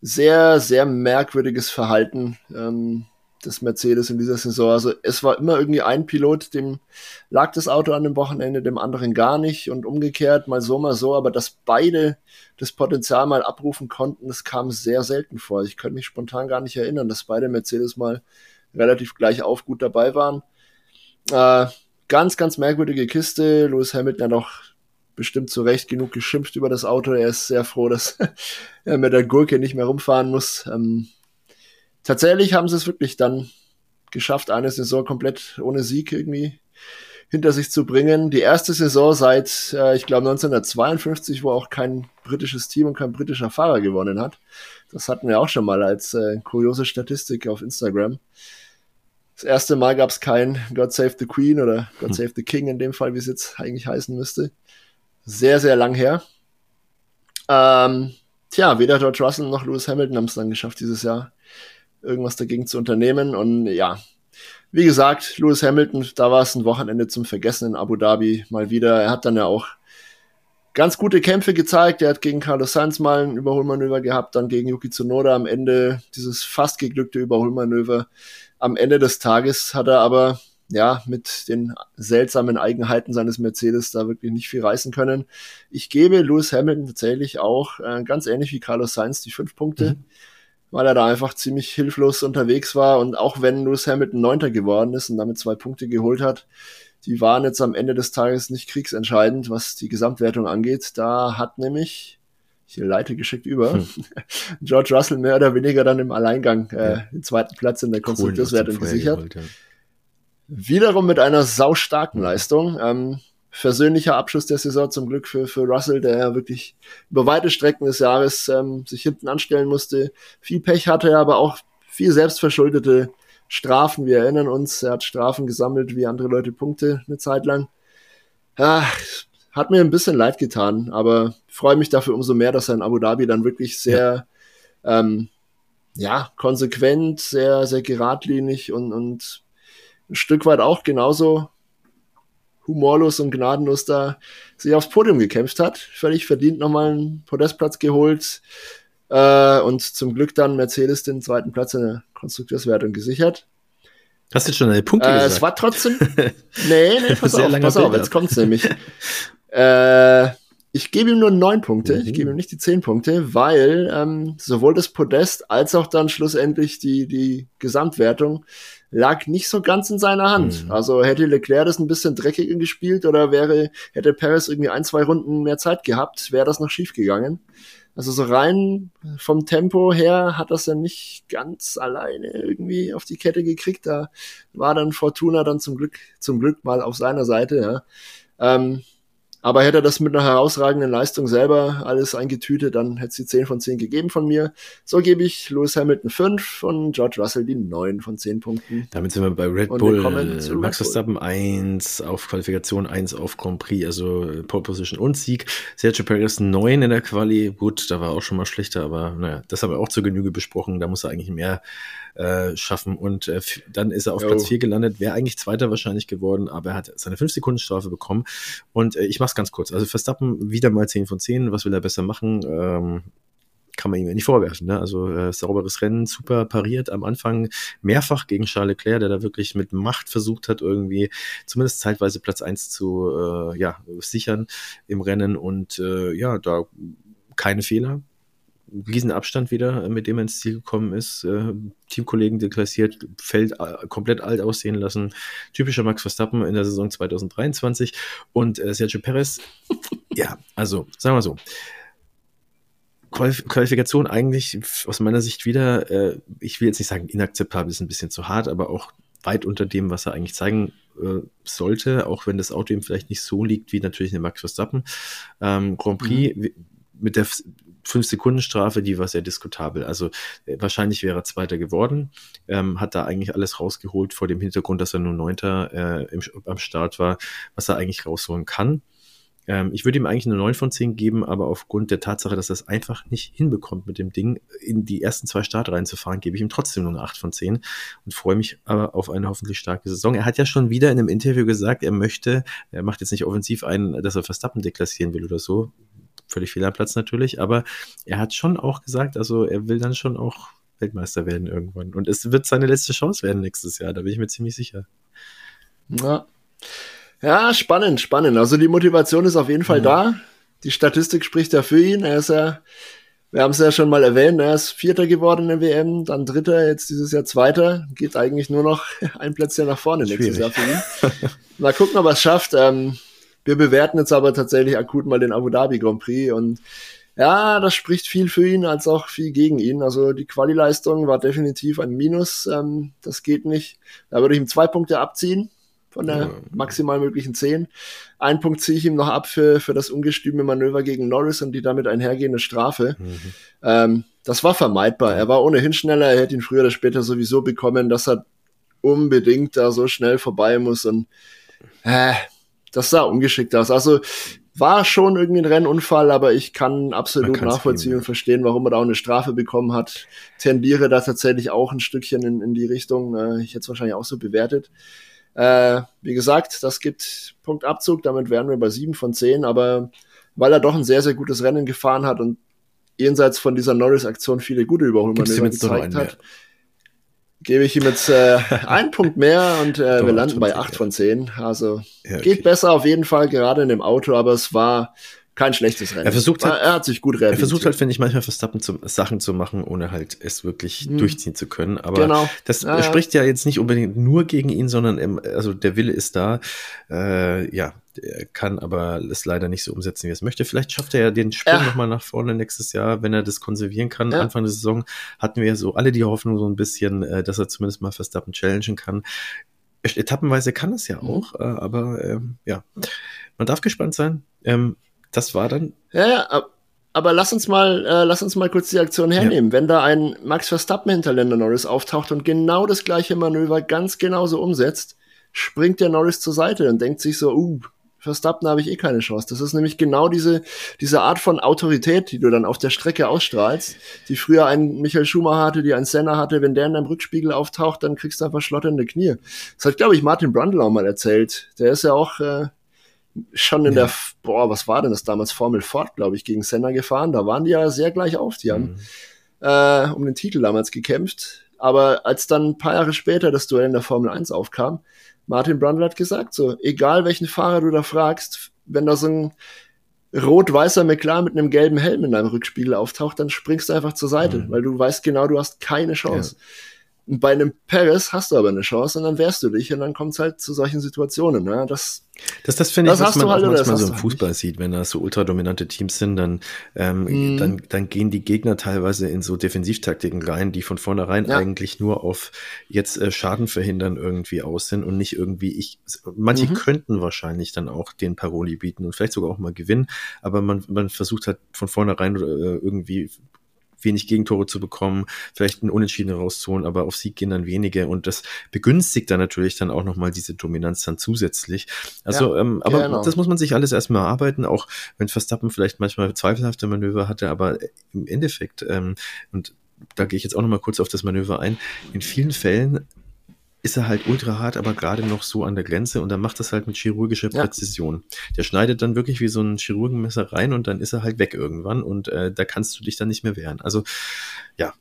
sehr, sehr merkwürdiges Verhalten. Ähm, des Mercedes in dieser Saison. Also es war immer irgendwie ein Pilot, dem lag das Auto an dem Wochenende, dem anderen gar nicht und umgekehrt, mal so, mal so, aber dass beide das Potenzial mal abrufen konnten, das kam sehr selten vor. Ich könnte mich spontan gar nicht erinnern, dass beide Mercedes mal relativ gleich auf gut dabei waren. Äh, ganz, ganz merkwürdige Kiste. Lewis Hamilton hat auch bestimmt zu Recht genug geschimpft über das Auto. Er ist sehr froh, dass er mit der Gurke nicht mehr rumfahren muss. Ähm, tatsächlich haben sie es wirklich dann geschafft, eine Saison komplett ohne Sieg irgendwie hinter sich zu bringen. Die erste Saison seit, äh, ich glaube, 1952, wo auch kein britisches Team und kein britischer Fahrer gewonnen hat. Das hatten wir auch schon mal als äh, kuriose Statistik auf Instagram. Das erste Mal gab es kein God Save the Queen oder God hm. Save the King in dem Fall, wie es jetzt eigentlich heißen müsste. Sehr, sehr lang her. Ähm, tja, weder George Russell noch Lewis Hamilton haben es dann geschafft dieses Jahr irgendwas dagegen zu unternehmen. Und ja, wie gesagt, Lewis Hamilton, da war es ein Wochenende zum Vergessen in Abu Dhabi mal wieder. Er hat dann ja auch ganz gute Kämpfe gezeigt. Er hat gegen Carlos Sainz mal ein Überholmanöver gehabt, dann gegen Yuki Tsunoda am Ende dieses fast geglückte Überholmanöver. Am Ende des Tages hat er aber ja mit den seltsamen Eigenheiten seines Mercedes da wirklich nicht viel reißen können. Ich gebe Lewis Hamilton tatsächlich auch äh, ganz ähnlich wie Carlos Sainz die fünf Punkte. Mhm weil er da einfach ziemlich hilflos unterwegs war. Und auch wenn Lewis Hamilton Neunter geworden ist und damit zwei Punkte geholt hat, die waren jetzt am Ende des Tages nicht kriegsentscheidend, was die Gesamtwertung angeht. Da hat nämlich, ich leite geschickt über, hm. George Russell mehr oder weniger dann im Alleingang äh, ja. den zweiten Platz in der Konstrukteurswertung gesichert. Geholt, ja. Wiederum mit einer saustarken Leistung. Ähm, versöhnlicher Abschluss der Saison zum Glück für, für Russell, der ja wirklich über weite Strecken des Jahres ähm, sich hinten anstellen musste. Viel Pech hatte er, aber auch viel selbstverschuldete Strafen. Wir erinnern uns, er hat Strafen gesammelt wie andere Leute Punkte eine Zeit lang. Ja, hat mir ein bisschen leid getan, aber freue mich dafür umso mehr, dass er in Abu Dhabi dann wirklich sehr ja, ähm, ja konsequent, sehr, sehr geradlinig und, und ein Stück weit auch genauso humorlos und gnadenlos da sich aufs Podium gekämpft hat. Völlig verdient nochmal einen Podestplatz geholt äh, und zum Glück dann Mercedes den zweiten Platz in der Konstrukteurswertung gesichert. Hast du jetzt schon eine Punkte äh, gesagt? Es war trotzdem. nee, nee, pass auf, pass auf, jetzt kommt's nämlich. äh, ich gebe ihm nur neun Punkte, mhm. ich gebe ihm nicht die zehn Punkte, weil ähm, sowohl das Podest als auch dann schlussendlich die, die Gesamtwertung lag nicht so ganz in seiner Hand. Mhm. Also hätte Leclerc das ein bisschen dreckiger gespielt oder wäre, hätte Perez irgendwie ein, zwei Runden mehr Zeit gehabt, wäre das noch schief gegangen. Also so rein vom Tempo her hat das ja nicht ganz alleine irgendwie auf die Kette gekriegt. Da war dann Fortuna dann zum Glück, zum Glück mal auf seiner Seite, ja. Ähm, aber hätte er das mit einer herausragenden Leistung selber alles eingetütet, dann hätte es die 10 von 10 gegeben von mir. So gebe ich Lewis Hamilton 5 und George Russell die 9 von 10 Punkten. Damit sind wir bei Red und Bull. Max Verstappen 1 auf Qualifikation, 1 auf Grand Prix, also Pole Position und Sieg. Sergio Perez 9 in der Quali. Gut, da war auch schon mal schlechter, aber naja, das haben wir auch zur Genüge besprochen. Da muss er eigentlich mehr äh, schaffen. Und äh, dann ist er auf jo. Platz 4 gelandet, wäre eigentlich Zweiter wahrscheinlich geworden, aber er hat seine 5 Sekunden Strafe bekommen. Und äh, ich mach's ganz kurz. Also Verstappen wieder mal 10 von 10. Was will er besser machen? Ähm, kann man ihm ja nicht vorwerfen. Ne? Also äh, sauberes Rennen, super pariert am Anfang, mehrfach gegen Charles Leclerc, der da wirklich mit Macht versucht hat, irgendwie zumindest zeitweise Platz 1 zu äh, ja, sichern im Rennen und äh, ja, da keine Fehler, riesen Abstand wieder, äh, mit dem er ins Ziel gekommen ist. Äh, Teamkollegen deklassiert, Feld äh, komplett alt aussehen lassen. Typischer Max Verstappen in der Saison 2023. Und äh, Sergio Perez, ja, also sagen wir so. Qualifikation eigentlich aus meiner Sicht wieder, äh, ich will jetzt nicht sagen inakzeptabel, ist ein bisschen zu hart, aber auch weit unter dem, was er eigentlich zeigen äh, sollte, auch wenn das Auto ihm vielleicht nicht so liegt wie natürlich eine Max Verstappen. Ähm, Grand Prix mhm. mit der 5-Sekunden-Strafe, die war sehr diskutabel. Also äh, wahrscheinlich wäre er Zweiter geworden, ähm, hat da eigentlich alles rausgeholt vor dem Hintergrund, dass er nur Neunter äh, im, am Start war, was er eigentlich rausholen kann. Ähm, ich würde ihm eigentlich eine 9 von 10 geben, aber aufgrund der Tatsache, dass er es einfach nicht hinbekommt, mit dem Ding in die ersten zwei Startreihen zu fahren, gebe ich ihm trotzdem nur eine 8 von 10 und freue mich aber auf eine hoffentlich starke Saison. Er hat ja schon wieder in einem Interview gesagt, er möchte, er macht jetzt nicht offensiv ein, dass er Verstappen deklassieren will oder so völlig fehl am Platz natürlich, aber er hat schon auch gesagt, also er will dann schon auch Weltmeister werden irgendwann. Und es wird seine letzte Chance werden nächstes Jahr, da bin ich mir ziemlich sicher. Ja, ja spannend, spannend. Also die Motivation ist auf jeden Fall ja. da. Die Statistik spricht ja für ihn. Er ist ja, wir haben es ja schon mal erwähnt, er ist Vierter geworden in der WM, dann Dritter, jetzt dieses Jahr Zweiter. Geht eigentlich nur noch ein Plätzchen nach vorne nächstes. Jahr für ihn. Mal gucken, ob er es schafft. Ähm, wir bewerten jetzt aber tatsächlich akut mal den Abu Dhabi Grand Prix und ja, das spricht viel für ihn als auch viel gegen ihn. Also die Quali-Leistung war definitiv ein Minus. Ähm, das geht nicht. Da würde ich ihm zwei Punkte abziehen von der maximal möglichen zehn. Ein Punkt ziehe ich ihm noch ab für, für das ungestüme Manöver gegen Norris und die damit einhergehende Strafe. Mhm. Ähm, das war vermeidbar. Er war ohnehin schneller. Er hätte ihn früher oder später sowieso bekommen, dass er unbedingt da so schnell vorbei muss und äh, das sah ungeschickt aus. Also war schon irgendwie ein Rennunfall, aber ich kann absolut nachvollziehen und verstehen, warum er da auch eine Strafe bekommen hat. Tendiere da tatsächlich auch ein Stückchen in, in die Richtung. Äh, ich hätte es wahrscheinlich auch so bewertet. Äh, wie gesagt, das gibt Punktabzug, damit wären wir bei sieben von zehn, aber weil er doch ein sehr, sehr gutes Rennen gefahren hat und jenseits von dieser Norris-Aktion viele gute Überholmanöver gezeigt hat, gebe ich ihm jetzt äh, einen Punkt mehr und äh, wir landen bei 8 von 10. Also ja, okay. geht besser auf jeden Fall, gerade in dem Auto, aber es war kein schlechtes Rennen. Er versucht halt, er hat sich gut. Er versucht halt, finde ich, manchmal Verstappen zu, Sachen zu machen, ohne halt es wirklich hm. durchziehen zu können. Aber genau. das ja, spricht ja jetzt nicht unbedingt nur gegen ihn, sondern im, also der Wille ist da. Äh, ja, er kann aber es leider nicht so umsetzen, wie er es möchte. Vielleicht schafft er ja den Sprung ja. nochmal nach vorne nächstes Jahr, wenn er das konservieren kann. Ja. Anfang der Saison hatten wir ja so alle die Hoffnung so ein bisschen, äh, dass er zumindest mal Verstappen challengen kann. Etappenweise kann es ja mhm. auch, mhm. aber ähm, ja, man darf gespannt sein. Ähm, das war dann. Ja, ja, aber lass uns mal, äh, lass uns mal kurz die Aktion hernehmen. Ja. Wenn da ein Max Verstappen hinter Lando Norris auftaucht und genau das gleiche Manöver ganz genauso umsetzt, springt der Norris zur Seite und denkt sich so, uh, Verstappen habe ich eh keine Chance. Das ist nämlich genau diese, diese Art von Autorität, die du dann auf der Strecke ausstrahlst, die früher ein Michael Schumacher hatte, die ein Senna hatte. Wenn der in deinem Rückspiegel auftaucht, dann kriegst du einfach schlotternde Knie. Das hat, glaube ich, Martin Brundle auch mal erzählt. Der ist ja auch äh, schon in ja. der, boah, was war denn das damals? Formel Ford, glaube ich, gegen Senna gefahren. Da waren die ja sehr gleich auf. Die haben mhm. äh, um den Titel damals gekämpft. Aber als dann ein paar Jahre später das Duell in der Formel 1 aufkam, Martin Brundle hat gesagt, so, egal welchen Fahrer du da fragst, wenn da so ein rot-weißer McLaren mit einem gelben Helm in deinem Rückspiegel auftaucht, dann springst du einfach zur Seite, mhm. weil du weißt genau, du hast keine Chance. Ja. Und bei einem Paris hast du aber eine Chance und dann wehrst du dich und dann kommt es halt zu solchen Situationen. Ne? Das, das, das finde ich, was man halt, auch manchmal so im Fußball nicht. sieht, wenn da so ultradominante Teams sind, dann, ähm, mm. dann, dann gehen die Gegner teilweise in so Defensivtaktiken rein, die von vornherein ja. eigentlich nur auf jetzt äh, Schaden verhindern irgendwie aus sind und nicht irgendwie ich. Manche mhm. könnten wahrscheinlich dann auch den Paroli bieten und vielleicht sogar auch mal gewinnen, aber man, man versucht halt von vornherein äh, irgendwie wenig Gegentore zu bekommen, vielleicht einen Unentschieden rauszuholen, aber auf Sieg gehen dann wenige und das begünstigt dann natürlich dann auch nochmal diese Dominanz dann zusätzlich. Also, ja, ähm, aber genau. das muss man sich alles erstmal erarbeiten, auch wenn Verstappen vielleicht manchmal zweifelhafte Manöver hatte, aber im Endeffekt, ähm, und da gehe ich jetzt auch nochmal kurz auf das Manöver ein, in vielen Fällen ist er halt ultra hart, aber gerade noch so an der Grenze und dann macht das halt mit chirurgischer Präzision. Ja. Der schneidet dann wirklich wie so ein Chirurgenmesser rein und dann ist er halt weg irgendwann und äh, da kannst du dich dann nicht mehr wehren. Also ja,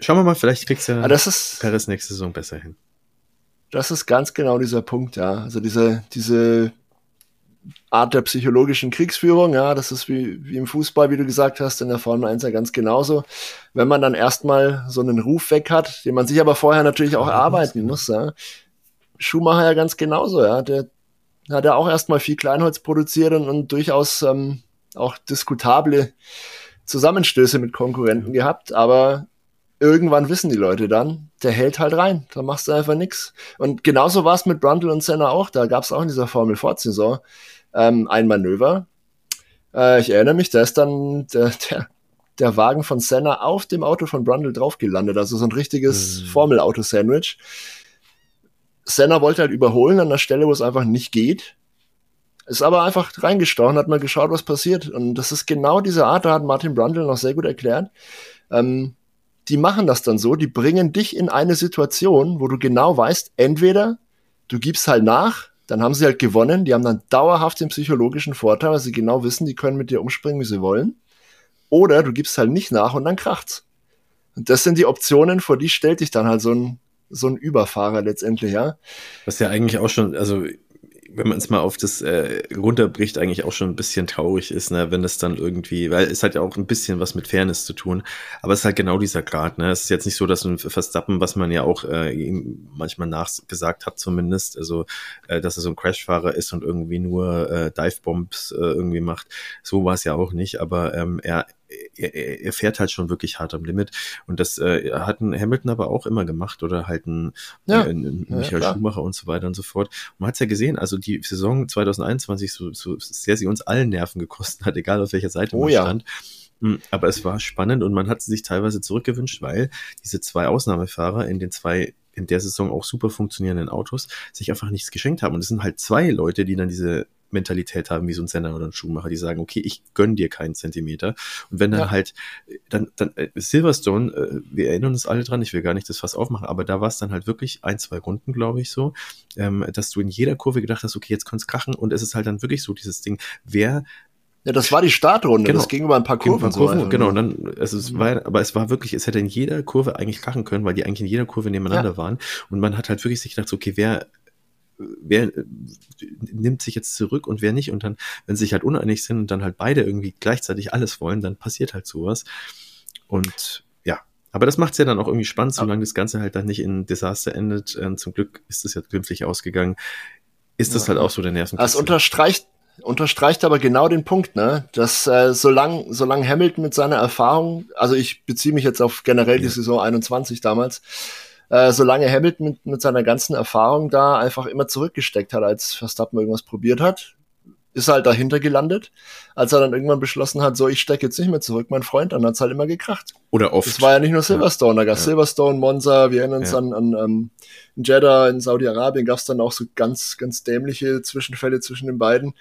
schauen wir mal, vielleicht kriegst du ja das ist, Paris nächste Saison besser hin. Das ist ganz genau dieser Punkt, ja. Also diese, diese Art der psychologischen Kriegsführung, ja, das ist wie, wie im Fußball, wie du gesagt hast, in der Formel 1 ja ganz genauso. Wenn man dann erstmal so einen Ruf weg hat, den man sich aber vorher natürlich auch erarbeiten muss, ja. Schumacher ja ganz genauso, ja, der hat ja auch erstmal viel Kleinholz produziert und, und durchaus ähm, auch diskutable Zusammenstöße mit Konkurrenten gehabt, aber irgendwann wissen die Leute dann, der hält halt rein, da machst du einfach nix. Und genauso war es mit Brundle und Senna auch, da gab es auch in dieser Formel Ford-Saison ähm, ein Manöver. Äh, ich erinnere mich, da ist dann der, der, der Wagen von Senna auf dem Auto von Brundle drauf gelandet, also so ein richtiges mhm. Formel-Auto-Sandwich. Senna wollte halt überholen an der Stelle, wo es einfach nicht geht. Ist aber einfach reingestochen, hat mal geschaut, was passiert. Und das ist genau diese Art, da hat Martin Brundle noch sehr gut erklärt. Ähm, die machen das dann so, die bringen dich in eine Situation, wo du genau weißt, entweder du gibst halt nach, dann haben sie halt gewonnen, die haben dann dauerhaft den psychologischen Vorteil, weil sie genau wissen, die können mit dir umspringen, wie sie wollen. Oder du gibst halt nicht nach und dann kracht's. Und das sind die Optionen, vor die stellt dich dann halt so ein, so ein Überfahrer letztendlich, ja. Was ja eigentlich auch schon, also wenn man es mal auf das äh, runterbricht, eigentlich auch schon ein bisschen traurig ist, ne, wenn es dann irgendwie, weil es hat ja auch ein bisschen was mit Fairness zu tun, aber es ist halt genau dieser Grad, ne. Es ist jetzt nicht so, dass ein Verstappen, was man ja auch äh, manchmal nachgesagt hat zumindest, also äh, dass er so ein Crashfahrer ist und irgendwie nur äh, Divebombs äh, irgendwie macht. So war es ja auch nicht, aber ähm, er er, er fährt halt schon wirklich hart am Limit. Und das äh, hat ein Hamilton aber auch immer gemacht oder halt ein, ja. äh, ein Michael ja, Schumacher und so weiter und so fort. man hat es ja gesehen, also die Saison 2021, so, so sehr sie uns allen Nerven gekostet hat, egal auf welcher Seite oh, man ja. stand. Hm, aber es war spannend und man hat sich teilweise zurückgewünscht, weil diese zwei Ausnahmefahrer in den zwei in der Saison auch super funktionierenden Autos sich einfach nichts geschenkt haben. Und es sind halt zwei Leute, die dann diese Mentalität haben wie so ein Sender oder ein Schuhmacher, die sagen, okay, ich gönn dir keinen Zentimeter. Und wenn dann ja. halt, dann, dann äh, Silverstone, äh, wir erinnern uns alle dran, ich will gar nicht das Fass aufmachen, aber da war es dann halt wirklich ein, zwei Runden, glaube ich, so, ähm, dass du in jeder Kurve gedacht hast, okay, jetzt es krachen und es ist halt dann wirklich so dieses Ding, wer ja, das war die Startrunde. Genau. Das ging über ein paar Kurven. Ein paar Kurven so genau. Und dann, also es mhm. war, aber es war wirklich, es hätte in jeder Kurve eigentlich krachen können, weil die eigentlich in jeder Kurve nebeneinander ja. waren. Und man hat halt wirklich sich gedacht, okay, wer wer äh, nimmt sich jetzt zurück und wer nicht. Und dann, wenn sie sich halt uneinig sind und dann halt beide irgendwie gleichzeitig alles wollen, dann passiert halt sowas. Und ja, aber das macht es ja dann auch irgendwie spannend, solange das Ganze halt dann nicht in Desaster endet. Ähm, zum Glück ist es ja glimpflich ausgegangen. Ist das ja. halt auch so der Nerven. Das unterstreicht unterstreicht aber genau den Punkt, ne? Dass äh, solange solang Hamilton mit seiner Erfahrung, also ich beziehe mich jetzt auf generell ja. die Saison 21 damals, äh, solange Hamilton mit, mit seiner ganzen Erfahrung da einfach immer zurückgesteckt hat, als Verstappen irgendwas probiert hat, ist halt dahinter gelandet. Als er dann irgendwann beschlossen hat, so ich stecke jetzt nicht mehr zurück, mein Freund, dann hat's halt immer gekracht. Oder oft. Das war ja nicht nur Silverstone, da gab's ja. Silverstone, Monza, wir erinnern uns ja. an, an um, in Jeddah in Saudi-Arabien gab's dann auch so ganz, ganz dämliche Zwischenfälle zwischen den beiden.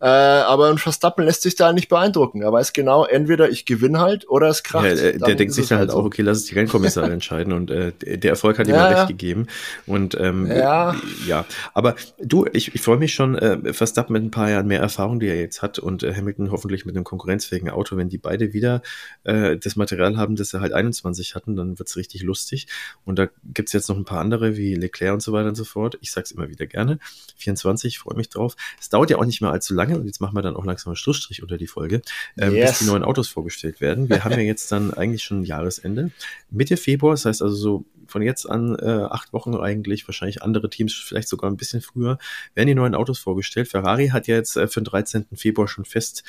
Äh, aber ein Verstappen lässt sich da nicht beeindrucken. Er weiß genau, entweder ich gewinne halt oder es kracht. Ja, der, der denkt sich dann halt so. auch, okay, lass es die Rennkommissare entscheiden und äh, der Erfolg hat ihm ja, recht gegeben. Und ähm, ja. ja, aber du, ich, ich freue mich schon, äh, Verstappen mit ein paar Jahren mehr mehr Erfahrung, die er jetzt hat und äh, Hamilton hoffentlich mit einem konkurrenzfähigen Auto, wenn die beide wieder äh, das Material haben, das sie halt 21 hatten, dann wird's richtig lustig. Und da gibt's jetzt noch ein paar andere wie Leclerc und so weiter und so fort. Ich sag's immer wieder gerne. 24, freue mich drauf. Es dauert ja auch nicht mehr allzu lange und jetzt machen wir dann auch langsam einen Schlussstrich unter die Folge, ähm, yes. bis die neuen Autos vorgestellt werden. Wir haben ja jetzt dann eigentlich schon Jahresende. Mitte Februar, das heißt also so von jetzt an äh, acht Wochen eigentlich, wahrscheinlich andere Teams vielleicht sogar ein bisschen früher, werden die neuen Autos vorgestellt. Ferrari hat ja jetzt äh, für den 13. Februar schon fest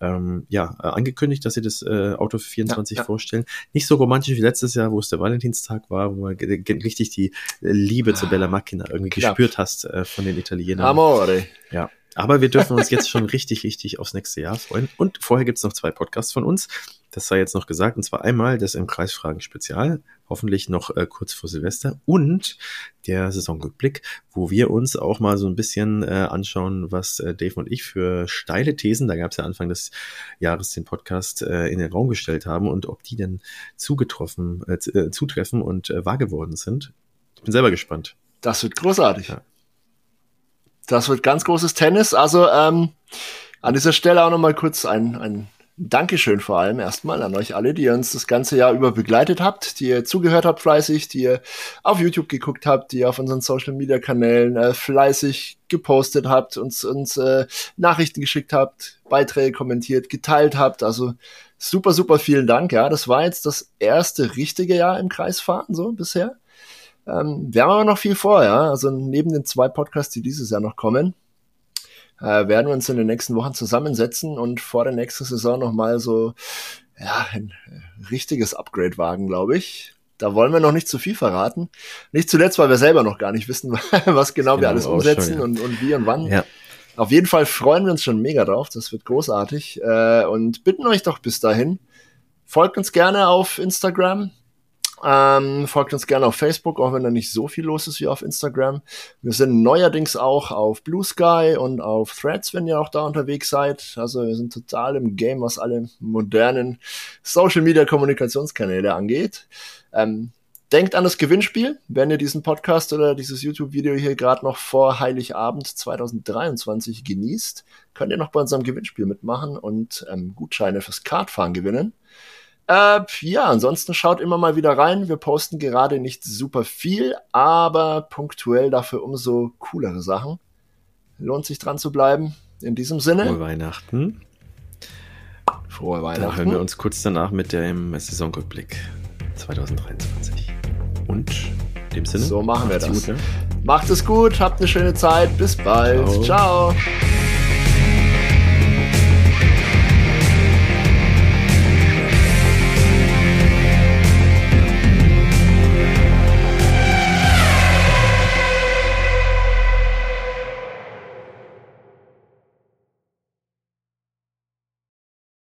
ähm, ja, äh, angekündigt, dass sie das äh, Auto für 24 ja, ja. vorstellen. Nicht so romantisch wie letztes Jahr, wo es der Valentinstag war, wo man richtig die Liebe zu Bella Macchina irgendwie Knapp. gespürt hast äh, von den Italienern. Amore. Ja, aber wir dürfen uns jetzt schon richtig, richtig aufs nächste Jahr freuen. Und vorher gibt's noch zwei Podcasts von uns. Das sei jetzt noch gesagt. Und zwar einmal das im Kreisfragen Spezial, hoffentlich noch äh, kurz vor Silvester. Und der Saisonrückblick, wo wir uns auch mal so ein bisschen äh, anschauen, was äh, Dave und ich für steile Thesen, da gab's ja Anfang des Jahres den Podcast äh, in den Raum gestellt haben und ob die denn zugetroffen, äh, äh zutreffen und wahr geworden sind. Ich bin selber gespannt. Das wird großartig. Ja. Das wird ganz großes Tennis. Also ähm, an dieser Stelle auch nochmal kurz ein, ein Dankeschön vor allem erstmal an euch alle, die ihr uns das ganze Jahr über begleitet habt, die ihr zugehört habt fleißig, die ihr auf YouTube geguckt habt, die ihr auf unseren Social Media Kanälen äh, fleißig gepostet habt, uns, uns äh, Nachrichten geschickt habt, Beiträge kommentiert, geteilt habt. Also super, super vielen Dank. Ja, das war jetzt das erste richtige Jahr im Kreisfahren so bisher. Ähm, wir haben aber noch viel vor, ja. Also neben den zwei Podcasts, die dieses Jahr noch kommen, äh, werden wir uns in den nächsten Wochen zusammensetzen und vor der nächsten Saison nochmal so ja, ein äh, richtiges Upgrade wagen, glaube ich. Da wollen wir noch nicht zu viel verraten. Nicht zuletzt, weil wir selber noch gar nicht wissen, was genau, genau wir alles umsetzen schon, ja. und, und wie und wann. Ja. Auf jeden Fall freuen wir uns schon mega drauf. Das wird großartig. Äh, und bitten euch doch bis dahin, folgt uns gerne auf Instagram, ähm, folgt uns gerne auf Facebook, auch wenn da nicht so viel los ist wie auf Instagram. Wir sind neuerdings auch auf Blue Sky und auf Threads, wenn ihr auch da unterwegs seid. Also wir sind total im Game, was alle modernen Social Media Kommunikationskanäle angeht. Ähm, denkt an das Gewinnspiel, wenn ihr diesen Podcast oder dieses YouTube-Video hier gerade noch vor Heiligabend 2023 genießt, könnt ihr noch bei unserem Gewinnspiel mitmachen und ähm, Gutscheine fürs Kartfahren gewinnen. Äh, ja, ansonsten schaut immer mal wieder rein. Wir posten gerade nicht super viel, aber punktuell dafür umso coolere Sachen. Lohnt sich dran zu bleiben. In diesem Sinne. Frohe Weihnachten. Frohe Weihnachten. Dann hören wir uns kurz danach mit dem Saisonrückblick 2023. Und in dem Sinne. So machen wir das. Gut, ne? Macht es gut, habt eine schöne Zeit. Bis bald. Ciao. Ciao.